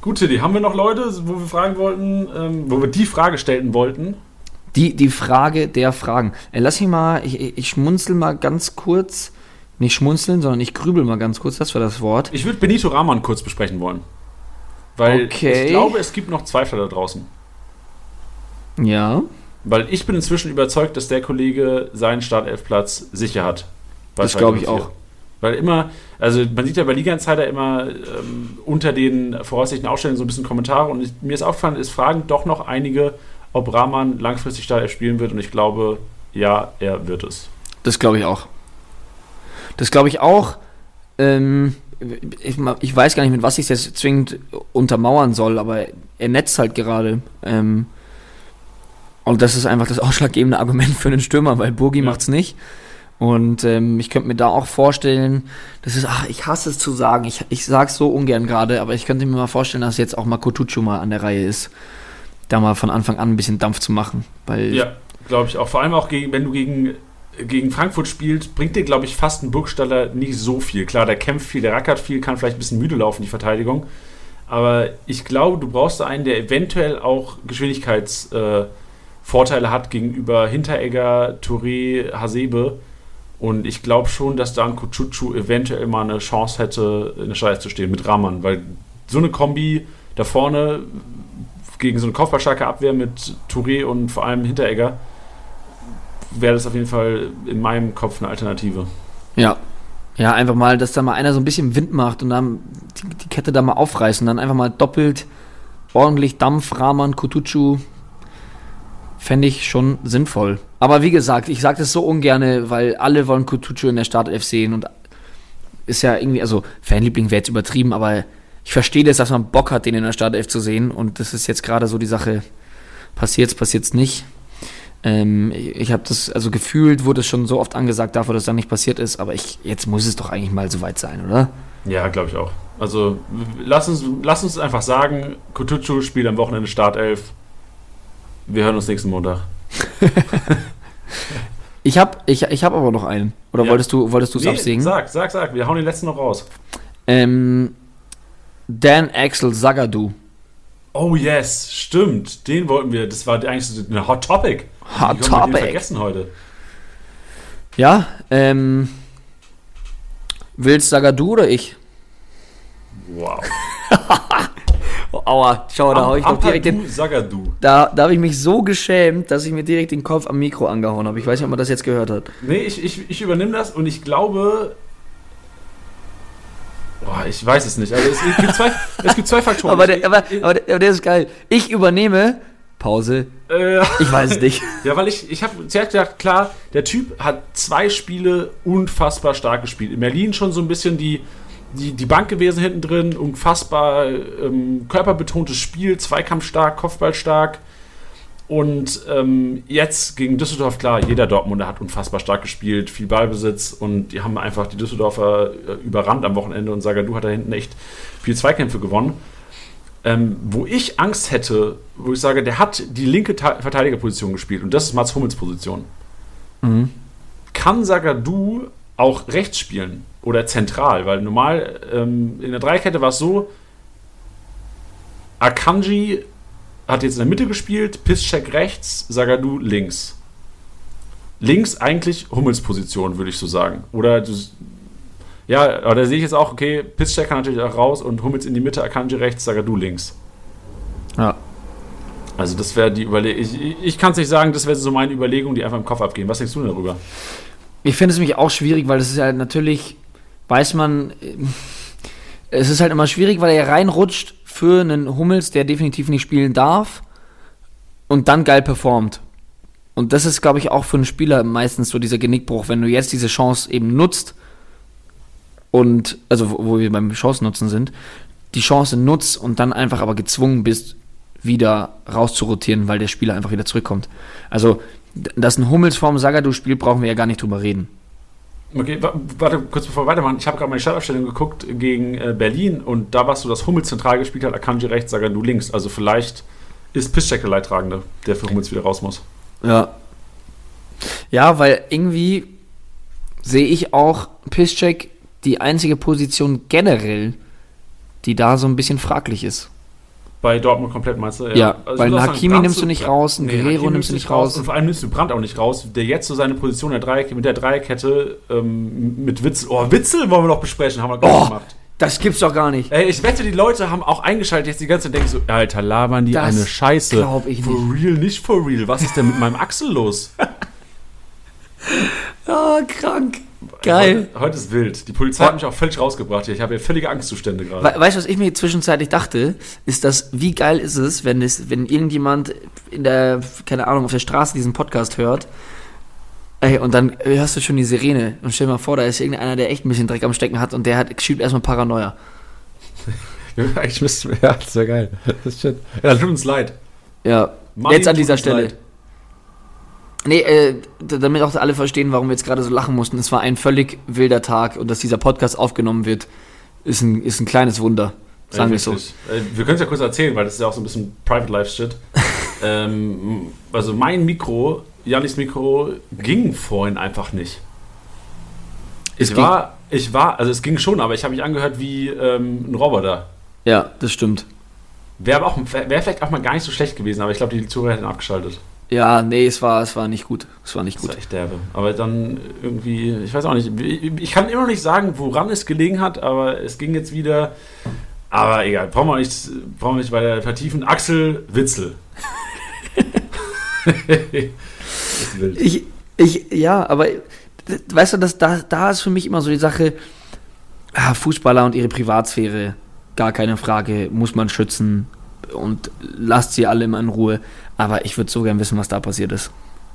Gut, Tilly, haben wir noch Leute, wo wir fragen wollten, ähm, wo wir die Frage stellen wollten?
Die, die Frage der Fragen. Äh, lass mich mal, ich, ich schmunzel mal ganz kurz nicht schmunzeln, sondern ich grübel mal ganz kurz, das war das Wort.
Ich würde Benito Rahman kurz besprechen wollen. Weil
Okay.
ich glaube, es gibt noch Zweifler da draußen.
Ja.
Weil ich bin inzwischen überzeugt, dass der Kollege seinen Startelfplatz sicher hat.
Das glaube ich
04.
auch.
Weil immer, also man sieht ja bei Liga Insider immer ähm, unter den voraussichtlichen Aufstellungen so ein bisschen Kommentare und ich, mir ist aufgefallen, es fragen doch noch einige, ob Rahman langfristig Startelf spielen wird und ich glaube, ja, er wird es.
Das glaube ich auch. Das glaube ich auch. Ähm, ich, ich weiß gar nicht, mit was ich es jetzt zwingend untermauern soll, aber er netzt halt gerade. Ähm, und das ist einfach das ausschlaggebende Argument für einen Stürmer, weil Burgi
Ja.
macht's nicht. Und ähm, ich könnte mir da auch vorstellen, das ist, ach, ich hasse es zu sagen, ich, ich sage es so ungern gerade, aber ich könnte mir mal vorstellen, dass jetzt auch mal Kotucu mal an der Reihe ist, da mal von Anfang an ein bisschen Dampf zu machen. Weil
Ja, glaube ich auch. Vor allem auch, gegen, wenn du gegen, gegen Frankfurt spielst, bringt dir, glaube ich, fast ein Burgstaller nicht so viel. Klar, der kämpft viel, der rackert viel, kann vielleicht ein bisschen müde laufen, die Verteidigung. Aber ich glaube, du brauchst einen, der eventuell auch Geschwindigkeitsvorteile äh, hat gegenüber Hinteregger, Touré, Hasebe. Und ich glaube schon, dass da ein Kuchuchu eventuell mal eine Chance hätte, in der Scheiße zu stehen mit Rahman. Weil so eine Kombi da vorne gegen so eine kopfballstarke Abwehr mit Touré und vor allem Hinteregger wäre das auf jeden Fall in meinem Kopf eine Alternative.
Ja. Ja, einfach mal, dass da mal einer so ein bisschen Wind macht und dann die, die Kette da mal aufreißen, dann einfach mal doppelt ordentlich Dampf, Rahman, Kutucu. Fände ich schon sinnvoll. Aber wie gesagt, ich sage das so ungerne, weil alle wollen Kutucu in der Startelf sehen und ist ja irgendwie, also Fanliebling wäre jetzt übertrieben, aber ich verstehe das, dass man Bock hat, den in der Startelf zu sehen und das ist jetzt gerade so die Sache, passiert's, passiert's nicht. Ähm, ich habe das, also gefühlt wurde es schon so oft angesagt dafür, dass das nicht passiert ist, aber ich, jetzt muss es doch eigentlich mal soweit sein, oder?
Ja, glaube ich auch. Also lass uns, lass uns einfach sagen, Kutucu spielt am Wochenende Startelf. Wir hören uns nächsten Montag.
Ich habe ich, ich hab aber noch einen. Oder
Ja.
wolltest du wolltest es
Nee,
absägen?
Sag, sag, sag. Wir hauen den letzten noch raus.
Ähm, Dan Axel Zagadou.
Oh yes, stimmt. Den wollten wir. Das war eigentlich so eine Hot Topic.
Hot
Wie haben wir den
Topic.
vergessen heute.
Ja, ähm, willst Zagadou oder ich?
Wow.
Aua, schau, da hau ich doch direkt den,
Sagadu.
da, da habe ich mich so geschämt, dass ich mir direkt den Kopf am Mikro angehauen habe. Ich weiß nicht, ob man das jetzt gehört hat.
Nee, ich, ich, ich übernehme das und ich glaube. Boah, ich weiß es nicht. Also es, es, gibt, zwei, es gibt zwei Faktoren.
Aber der, aber, aber, der, aber der ist geil. Ich übernehme. Pause.
äh,
Ich weiß es nicht.
ja, weil ich, ich habe zuerst gedacht, klar, der Typ hat zwei Spiele unfassbar stark gespielt. In Berlin schon so ein bisschen die, die, die Bank gewesen hinten drin, unfassbar ähm, körperbetontes Spiel, zweikampfstark, Kopfballstark. Und ähm, jetzt gegen Düsseldorf, klar, jeder Dortmunder hat unfassbar stark gespielt, viel Ballbesitz und die haben einfach die Düsseldorfer äh, überrannt am Wochenende und Sagadu hat da hinten echt viel Zweikämpfe gewonnen. Ähm, wo ich Angst hätte, wo ich sage, der hat die linke Ta Verteidigerposition gespielt und das ist Mats Hummels Position.
Mhm.
Kann Sagadu auch rechts spielen oder zentral? Weil normal ähm, in der Dreikette war es so, Akanji hat jetzt in der Mitte gespielt, Piszczek rechts, Sagadu links. Links eigentlich Hummels Position, würde ich so sagen. Oder du, ja, aber da sehe ich jetzt auch, okay, Piszczek kann natürlich auch raus und Hummels in die Mitte, Akanji rechts, Sagadu links.
Ja.
Also das wäre die Überlegung. Ich, ich- kann es nicht sagen, das wäre so meine Überlegung, die einfach im Kopf abgehen. Was denkst du denn darüber?
Ich finde es nämlich auch schwierig, weil es ist ja natürlich, weiß man, ähm, es ist halt immer schwierig, weil er reinrutscht für einen Hummels, der definitiv nicht spielen darf und dann geil performt. Und das ist, glaube ich, auch für einen Spieler meistens so dieser Genickbruch, wenn du jetzt diese Chance eben nutzt und, also wo wir beim Chancennutzen sind, die Chance nutzt und dann einfach aber gezwungen bist, wieder rauszurotieren, weil der Spieler einfach wieder zurückkommt. Also, dass ein Hummels vorm Sagadu spielt, brauchen wir ja gar nicht drüber reden.
Okay, wa- warte, kurz bevor wir weitermachen. Ich habe gerade meine Startaufstellung geguckt gegen äh, Berlin und da warst du, dass Hummels zentral gespielt hat, Akanji rechts, Sagadu links. Also vielleicht ist Piszczek der Leidtragende, der für Hummels wieder raus muss.
Ja. Ja, weil irgendwie sehe ich auch Piszczek die einzige Position generell, die da so ein bisschen fraglich ist.
Bei Dortmund komplett meinst du?
Ja,
Also ich
weil einen Hakimi nimmst du nicht raus, einen Guerrero
Hakimi
nimmst du nicht raus.
Und vor allem nimmst du Brandt auch nicht raus, der jetzt so seine Position der Dreieck, mit der Dreierkette ähm, mit Witzel. Oh, Witzel wollen wir noch besprechen, haben wir gar nicht
Oh,
gemacht.
das gibt's doch gar nicht.
Ey, ich wette, die Leute haben auch eingeschaltet jetzt die ganze Zeit denken so, Alter, labern die
Das
eine Scheiße.
glaub ich
For real, nicht for real. Was ist denn mit meinem Axel los?
Ah, krank. Geil.
Heute, heute ist wild. Die Polizei hat mich auch völlig rausgebracht hier. Ich habe hier völlige Angstzustände gerade.
We weißt du, was ich mir zwischenzeitlich dachte? Ist das, wie geil ist es, wenn es, wenn irgendjemand in der, keine Ahnung, auf der Straße diesen Podcast hört, ey, und dann hörst du schon die Sirene und stell dir mal vor, da ist irgendeiner, der echt ein bisschen Dreck am Stecken hat und der hat, schiebt erstmal Paranoia.
Eigentlich müssten wir, ja, das wäre geil. Das ist schön. Ja, tut uns leid.
Ja,
Manni,
jetzt an dieser Stelle.
leid.
Nee, äh, damit auch alle verstehen, warum wir jetzt gerade so lachen mussten. Es war ein völlig wilder Tag und dass dieser Podcast aufgenommen wird, ist ein, ist ein kleines Wunder. Sagen wir es so.
Wir können es ja kurz erzählen, weil das ist ja auch so ein bisschen Private Life Shit. ähm, also mein Mikro, Janis Mikro, ging vorhin einfach nicht.
Es
Ich
ging-
war, ich war, also es ging schon, aber ich habe mich angehört wie ähm, ein Roboter.
Ja, das stimmt.
Wäre wäre vielleicht auch mal gar nicht so schlecht gewesen, aber ich glaube, die Zuhörer hätten abgeschaltet.
Ja, nee, es war, es war nicht gut. Es war nicht
Das
gut.
war echt derbe. Aber dann irgendwie, ich weiß auch nicht, ich kann immer noch nicht sagen, woran es gelegen hat, aber es ging jetzt wieder. Aber egal, brauchen wir nicht, brauchen wir nicht weiter vertiefen. Axel Witzel.
Ich, ich, ja, aber weißt du, das, da, da ist für mich immer so die Sache, ah, Fußballer und ihre Privatsphäre, gar keine Frage, muss man schützen und lasst sie alle immer in Ruhe. Aber ich würde so gern wissen, was da passiert ist.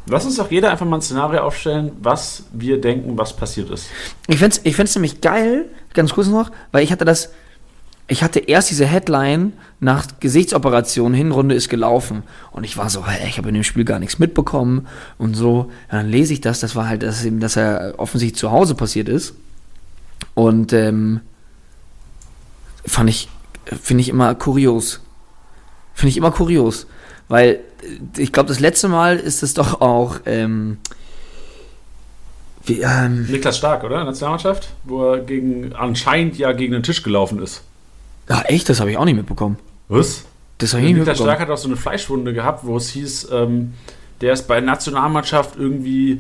Lass uns doch jeder einfach mal ein Szenario aufstellen, was wir denken, was passiert ist.
Ich fände es ich find's nämlich geil, ganz kurz noch, weil ich hatte das, ich hatte erst diese Headline nach Gesichtsoperation, Hinrunde ist gelaufen. Und ich war so, hä, ich habe in dem Spiel gar nichts mitbekommen und so. Und dann lese ich das, das war halt, dass, eben, dass er offensichtlich zu Hause passiert ist. Und ähm, fand ich, finde ich immer kurios. Finde ich immer kurios. Weil ich glaube, das letzte Mal ist es doch auch, ähm, wie, ähm,
Niklas Stark, oder? Nationalmannschaft? Wo er gegen, anscheinend ja gegen den Tisch gelaufen ist.
Ah, echt? Das habe ich auch nicht mitbekommen.
Was?
Das habe ich nicht
Niklas
mitbekommen.
Stark hat auch so eine Fleischwunde gehabt, wo es hieß, ähm, der ist bei der Nationalmannschaft irgendwie,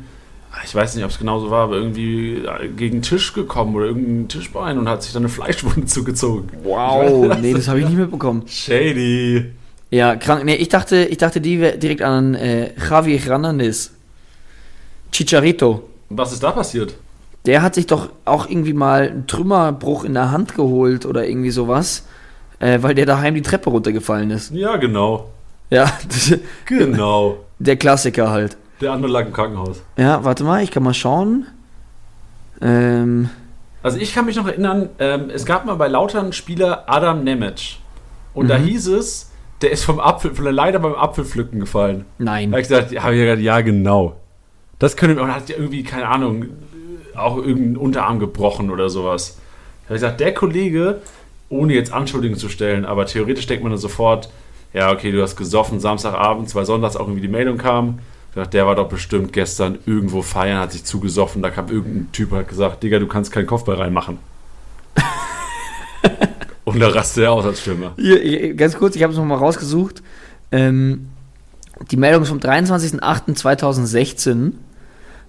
ich weiß nicht, ob es genau so war, aber irgendwie äh, gegen den Tisch gekommen oder irgendein Tischbein und hat sich dann eine Fleischwunde zugezogen.
Wow, nee, das habe ich nicht mitbekommen.
Shady.
Ja, krank. Nee, ich dachte, ich dachte die wär direkt an äh, Javi Hernandez. Chicharito.
Was ist da passiert?
Der hat sich doch auch irgendwie mal einen Trümmerbruch in der Hand geholt oder irgendwie sowas, äh, weil der daheim die Treppe runtergefallen ist.
Ja, genau.
Ja,
Genau.
der Klassiker halt.
Der andere lag im Krankenhaus.
Ja, warte mal, ich kann mal schauen. Ähm,
Also ich kann mich noch erinnern, ähm, es gab mal bei Lautern Spieler Adam Nemec. Und da
Mhm.
hieß es, der ist vom Apfel, von der Leiter beim Apfelpflücken gefallen.
nein.
Da habe ich gesagt, ja, hab ich gesagt, ja, genau. Das könnte man hat ja irgendwie, keine Ahnung, auch irgendeinen Unterarm gebrochen oder sowas. Da habe ich gesagt, der Kollege, ohne jetzt Anschuldigungen zu stellen, aber theoretisch denkt man dann sofort, ja, okay, du hast gesoffen Samstagabends, weil sonntags auch irgendwie die Meldung kam. Ich dachte, der war doch bestimmt gestern irgendwo feiern, hat sich zugesoffen. Da kam irgendein Typ und hat gesagt, Digga, du kannst keinen Kopfball reinmachen. Und da rastet er aus als Stürmer.
Ganz kurz, ich habe es nochmal rausgesucht. Ähm, die Meldung ist vom 23.08.2016.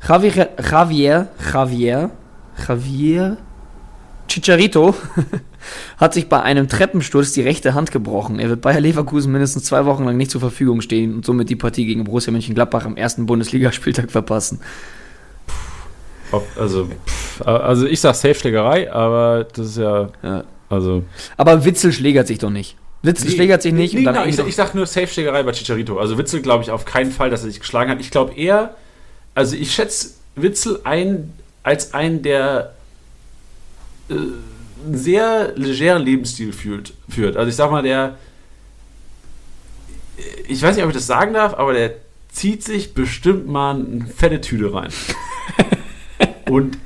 Javier, Javier, Javier, Javier Chicharito hat sich bei einem Treppensturz die rechte Hand gebrochen. Er wird Bayer Leverkusen mindestens zwei Wochen lang nicht zur Verfügung stehen und somit die Partie gegen Borussia Mönchengladbach am ersten Bundesligaspieltag verpassen.
Ob, also, pff, also ich sag Safe-Schlägerei, aber das ist ja,
Ja.
Also...
Aber Witzel schlägert sich doch nicht. Witzel schlägert sich nicht.
Nee,
und dann
genau, ich, ich sag nur Safe-Schlägerei bei Chicharito. Also Witzel glaube ich auf keinen Fall, dass er sich geschlagen hat. Ich glaube eher, also ich schätze Witzel ein als einen, der äh, einen sehr legeren Lebensstil fühlt, führt. Also ich sag mal, der, ich weiß nicht, ob ich das sagen darf, aber der zieht sich bestimmt mal eine fette Tüte rein. Und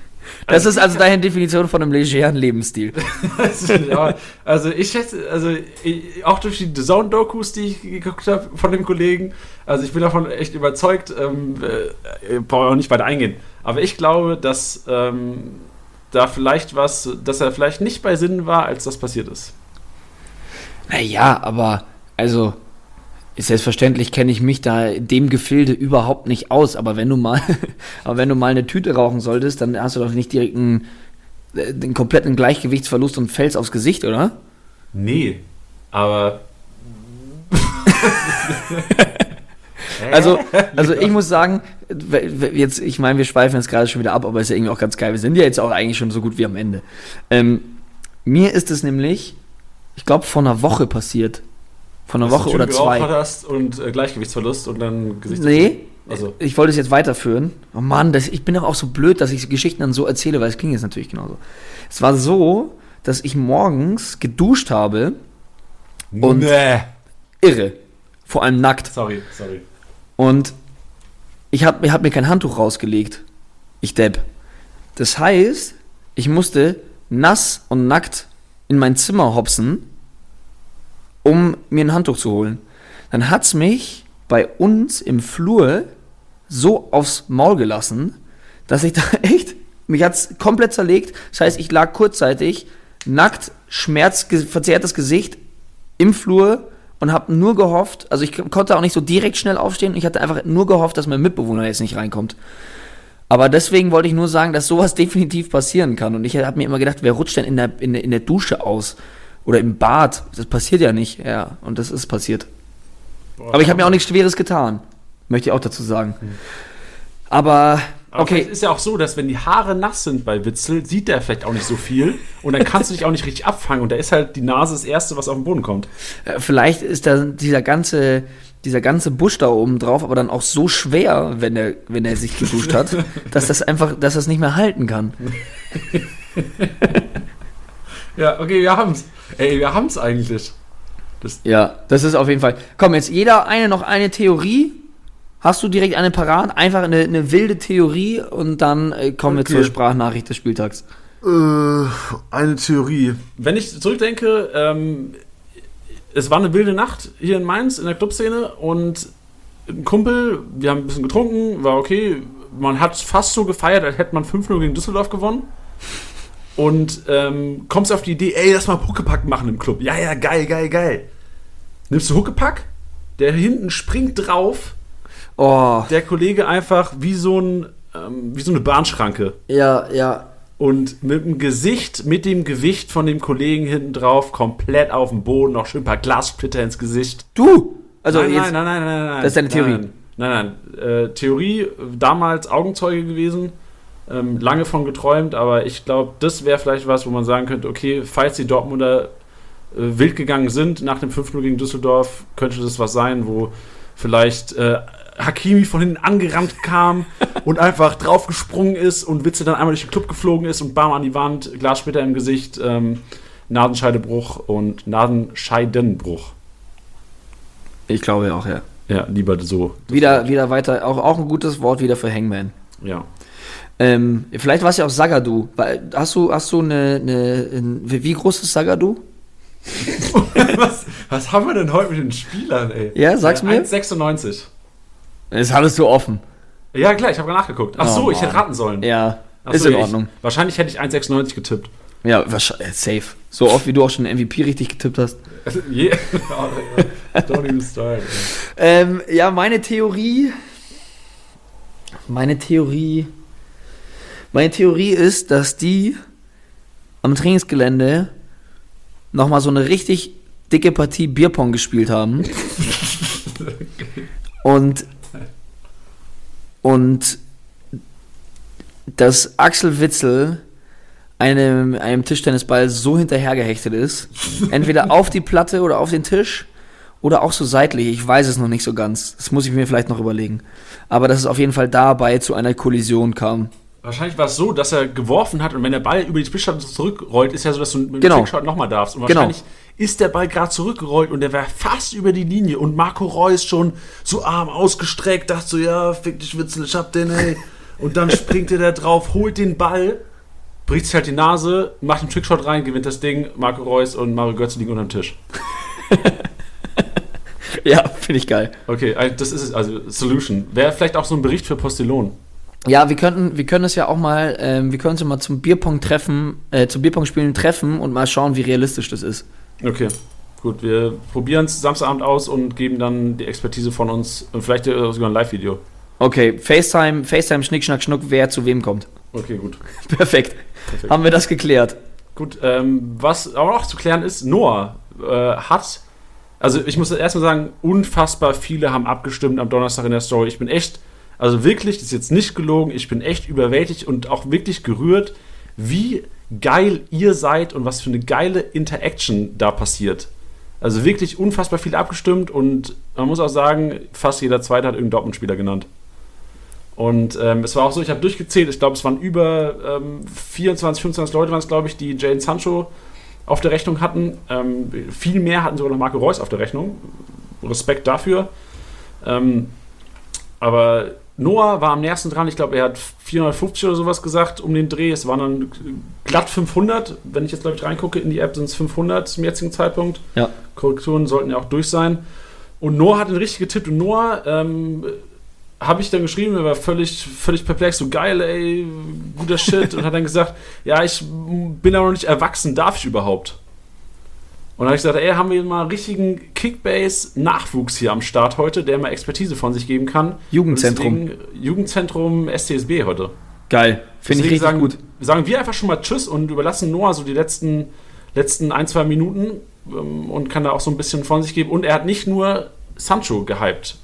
Das ist also deine Definition von einem legeren Lebensstil.
ja, also ich schätze, also ich, auch durch die Zone-Dokus, die ich geguckt habe von dem Kollegen, also ich bin davon echt überzeugt, ähm, äh, brauche auch nicht weiter eingehen. Aber ich glaube, dass ähm, da vielleicht was, dass er vielleicht nicht bei Sinnen war, als das passiert ist.
Naja, aber Also, selbstverständlich kenne ich mich da in dem Gefilde überhaupt nicht aus, aber wenn du mal, aber wenn du mal eine Tüte rauchen solltest, dann hast du doch nicht direkt einen, äh, den kompletten Gleichgewichtsverlust und fällst aufs Gesicht, oder?
Nee, aber.
Also, also ich muss sagen, jetzt, ich meine, wir schweifen jetzt gerade schon wieder ab, aber ist ja irgendwie auch ganz geil. Wir sind ja jetzt auch eigentlich schon so gut wie am Ende. Ähm, mir ist es nämlich, ich glaube, vor einer Woche passiert. Vor einer Woche oder zwei.
Hast und äh, Gleichgewichtsverlust und dann Gesichts
Nee,
Also,
ich wollte es jetzt weiterführen. Oh Mann, das, ich bin doch auch so blöd, dass ich Geschichten dann so erzähle, weil es ging jetzt natürlich genauso. Es war so, dass ich morgens geduscht habe, und-
nee.
irre, vor allem nackt.
Sorry, sorry.
Und ich habe hab mir kein Handtuch rausgelegt. Ich depp. Das heißt, ich musste nass und nackt in mein Zimmer hopsen, um mir ein Handtuch zu holen. Dann hat's mich bei uns im Flur so aufs Maul gelassen, dass ich da echt, mich hat's komplett zerlegt. Das heißt, ich lag kurzzeitig nackt, schmerzverzerrtes Gesicht im Flur und habe nur gehofft, also ich konnte auch nicht so direkt schnell aufstehen, ich hatte einfach nur gehofft, dass mein Mitbewohner jetzt nicht reinkommt. Aber deswegen wollte ich nur sagen, dass sowas definitiv passieren kann. Und ich habe mir immer gedacht, wer rutscht denn in der, in, in der Dusche aus? Oder im Bad? Das passiert ja nicht. Ja, und das ist passiert.
Boah,
Aber ich habe mir auch nichts Schweres getan. Möchte ich auch dazu sagen. Aber,
Aber
okay,
vielleicht ist ja auch so, dass wenn die Haare nass sind bei Witzel, sieht der vielleicht auch nicht so viel und dann kannst du dich auch nicht richtig abfangen und da ist halt die Nase das Erste, was auf den Boden kommt.
äh, vielleicht ist da dieser ganze, dieser ganze Busch da oben drauf aber dann auch so schwer, wenn er, wenn er sich geduscht hat, dass das einfach, dass das nicht mehr halten kann.
Ja, okay, wir haben's. Ey, wir haben's eigentlich.
Ja, das ist auf jeden Fall. Komm, jetzt jeder eine noch eine Theorie. Hast du direkt eine parat? Einfach eine, eine wilde Theorie und dann äh, kommen
Okay.
wir zur Sprachnachricht des Spieltags.
Äh, eine Theorie.
Wenn ich zurückdenke, ähm, es war eine wilde Nacht hier in Mainz in der Clubszene und ein Kumpel, wir haben ein bisschen getrunken, war okay. Man hat fast so gefeiert, als hätte man 5-0 gegen Düsseldorf gewonnen. Und ähm, kommst auf die Idee, ey, lass mal Huckepack machen im Club. Ja, ja, geil, geil, geil. Nimmst du Huckepack? Der hinten springt drauf,
Oh,
der Kollege einfach wie so, ein, ähm, wie so eine Bahnschranke.
ja, ja.
Und mit dem Gesicht, mit dem Gewicht von dem Kollegen hinten drauf, komplett auf dem Boden, noch schön ein paar Glassplitter ins Gesicht.
Du! Also
nein,
jetzt,
nein, nein, nein, nein, nein.
Das ist deine Theorie.
Nein, nein, nein. Äh, Theorie, damals Augenzeuge gewesen, ähm, lange von geträumt, aber ich glaube, das wäre vielleicht was, wo man sagen könnte, okay, falls die Dortmunder äh, wild gegangen sind nach dem 5-0 gegen Düsseldorf, könnte das was sein, wo vielleicht äh, Hakimi von hinten angerannt kam und einfach draufgesprungen ist und Witze dann einmal durch den Club geflogen ist und bam an die Wand, Glassplitter im Gesicht, ähm, Nasenscheidebruch und Nasenscheidenbruch.
ich glaube auch, ja.
Ja, lieber so.
Wieder, wieder weiter, auch, auch ein gutes Wort wieder für Hangman.
Ja.
Ähm, vielleicht war es ja auch Sagadu. Hast du, hast du eine, eine, ein- wie groß ist Sagadu?
was, was haben wir denn heute mit den Spielern, ey?
Ja, sag's mir.
1,96.
Das hattest du offen.
Ja, klar, ich habe nachgeguckt. Ach
Oh,
so, ich
Mann.
hätte raten sollen.
Ja,
Ach
ist
so,
in
ich-
Ordnung.
Wahrscheinlich hätte ich 1,96 getippt.
Ja, wahrscheinlich, äh, safe. So oft wie du auch schon den MVP richtig getippt hast.
Je- Don't even start.
Ähm, ja, meine Theorie. Meine Theorie. Meine Theorie ist, dass die am Trainingsgelände nochmal so eine richtig dicke Partie Bierpong gespielt haben. und. Und. Dass Axel Witzel einem, einem Tischtennisball so hinterhergehechtet ist. Entweder auf die Platte oder auf den Tisch. Oder auch so seitlich, ich weiß es noch nicht so ganz. Das muss ich mir vielleicht noch überlegen. Aber dass es auf jeden Fall dabei zu einer Kollision kam.
Wahrscheinlich war es so, dass er geworfen hat und wenn der Ball über die Spielstadt zurückrollt, ist ja so, dass du mit dem
Genau.
Trickshot nochmal darfst. Und
Genau.
wahrscheinlich ist der Ball gerade zurückgerollt und der war fast über die Linie und Marco Reus schon so Arm ausgestreckt, dachte so, ja, fick dich Witzel, ich hab den, ey. Und dann springt er da drauf, holt den Ball, bricht sich halt die Nase, macht einen Trickshot rein, gewinnt das Ding, Marco Reus und Mario Götze liegen unterm Tisch.
Ja, finde ich geil.
Okay, also das ist es, also Solution. Wäre vielleicht auch so ein Bericht für Postillon.
Ja, wir könnten, wir können es ja auch mal, ähm, wir können uns ja mal zum Bierpong treffen, äh, zum Bierpong spielen treffen und mal schauen, wie realistisch das ist.
Okay. Gut, wir probieren es Samstagabend aus und geben dann die Expertise von uns und vielleicht sogar ein Live-Video.
Okay, FaceTime, FaceTime, Schnick, Schnack, Schnuck, wer zu wem kommt.
Okay, gut.
Perfekt.
Perfekt.
Haben wir das geklärt.
Gut, ähm, was aber auch zu klären ist, Noah äh, hat, also ich muss erstmal sagen, unfassbar viele haben abgestimmt am Donnerstag in der Story. Ich bin echt, also wirklich, das ist jetzt nicht gelogen, ich bin echt überwältigt und auch wirklich gerührt, wie geil ihr seid und was für eine geile Interaction da passiert. Also wirklich unfassbar viel abgestimmt und man muss auch sagen, fast jeder Zweite hat irgendeinen Dortmund-Spieler genannt. Und ähm, es war auch so, ich habe durchgezählt, ich glaube, es waren über ähm, 24, 25 Leute, waren es, glaube ich, die Jane Sancho auf der Rechnung hatten. Ähm, viel mehr hatten sogar noch Marco Reus auf der Rechnung. Respekt dafür. Ähm, aber Noah war am nächsten dran. Ich glaube, er hat 450 oder sowas gesagt um den Dreh. Es waren dann glatt 500. Wenn ich jetzt, glaube ich, reingucke in die App, sind es 500 zum jetzigen Zeitpunkt.
Ja.
Korrekturen sollten ja auch durch sein. Und Noah hat ihn richtig getippt. Und Noah ähm, habe ich dann geschrieben, er war völlig, völlig perplex, so geil, ey, guter Shit. und hat dann gesagt, ja, ich bin aber noch nicht erwachsen, darf ich überhaupt? Und dann habe ich gesagt, ey, haben wir mal einen richtigen Kickbase-Nachwuchs hier am Start heute, der mal Expertise von sich geben kann.
Jugendzentrum.
Deswegen, Jugendzentrum STSB heute.
Geil. Finde ich richtig
sagen,
gut.
Sagen wir einfach schon mal Tschüss und überlassen Noah so die letzten, letzten ein, zwei Minuten ähm, und kann da auch so ein bisschen von sich geben. Und er hat nicht nur Sancho gehypt.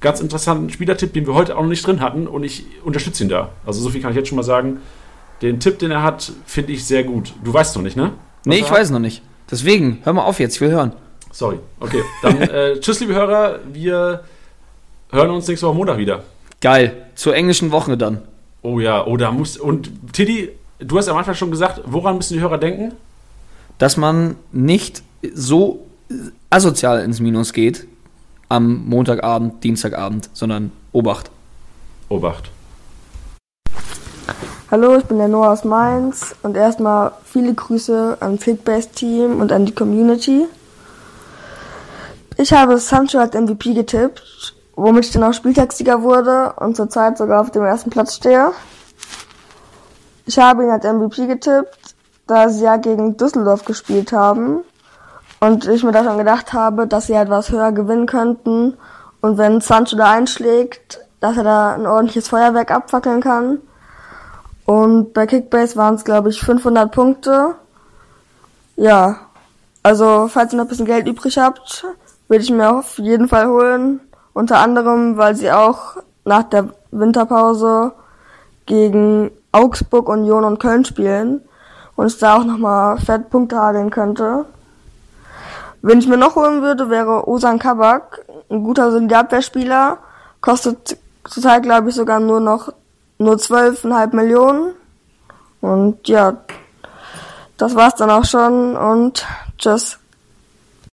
Ganz interessanten Spielertipp, den wir heute auch noch nicht drin hatten und ich unterstütze ihn da. Also so viel kann ich jetzt schon mal sagen. Den Tipp, den er hat, finde ich sehr gut. Du weißt noch nicht, ne? Was
Nee, ich weiß noch nicht. Deswegen, hör mal auf jetzt, ich will hören.
Sorry. Okay, dann äh, tschüss, liebe Hörer. Wir hören uns nächste Woche Montag wieder.
Geil. Zur englischen Woche dann.
Oh ja, oh, da muss. Und Tiddy, du hast am Anfang schon gesagt, woran müssen die Hörer denken?
Dass man nicht so asozial ins Minus geht am Montagabend, Dienstagabend, sondern Obacht.
Obacht.
Hallo, ich bin der Noah aus Mainz und erstmal viele Grüße an Kickbase-Team und an die Community. Ich habe Sancho als MVP getippt, womit ich dann auch Spieltagssieger wurde und zurzeit sogar auf dem ersten Platz stehe. Ich habe ihn als MVP getippt, da sie ja gegen Düsseldorf gespielt haben und ich mir da schon gedacht habe, dass sie etwas höher gewinnen könnten und wenn Sancho da einschlägt, dass er da ein ordentliches Feuerwerk abfackeln kann. Und bei Kickbase waren es, glaube ich, 500 Punkte. Ja, also falls ihr noch ein bisschen Geld übrig habt, würde ich mir auf jeden Fall holen. Unter anderem, weil sie auch nach der Winterpause gegen Augsburg, Union und Köln spielen und es da auch nochmal fett Punkte hageln könnte. Wenn ich mir noch holen würde, wäre Osan Kabak, ein guter Solidarabwehrspieler, kostet zurzeit, glaube ich, sogar nur noch nur 12,5 Millionen. Und ja, das war's dann auch schon und tschüss.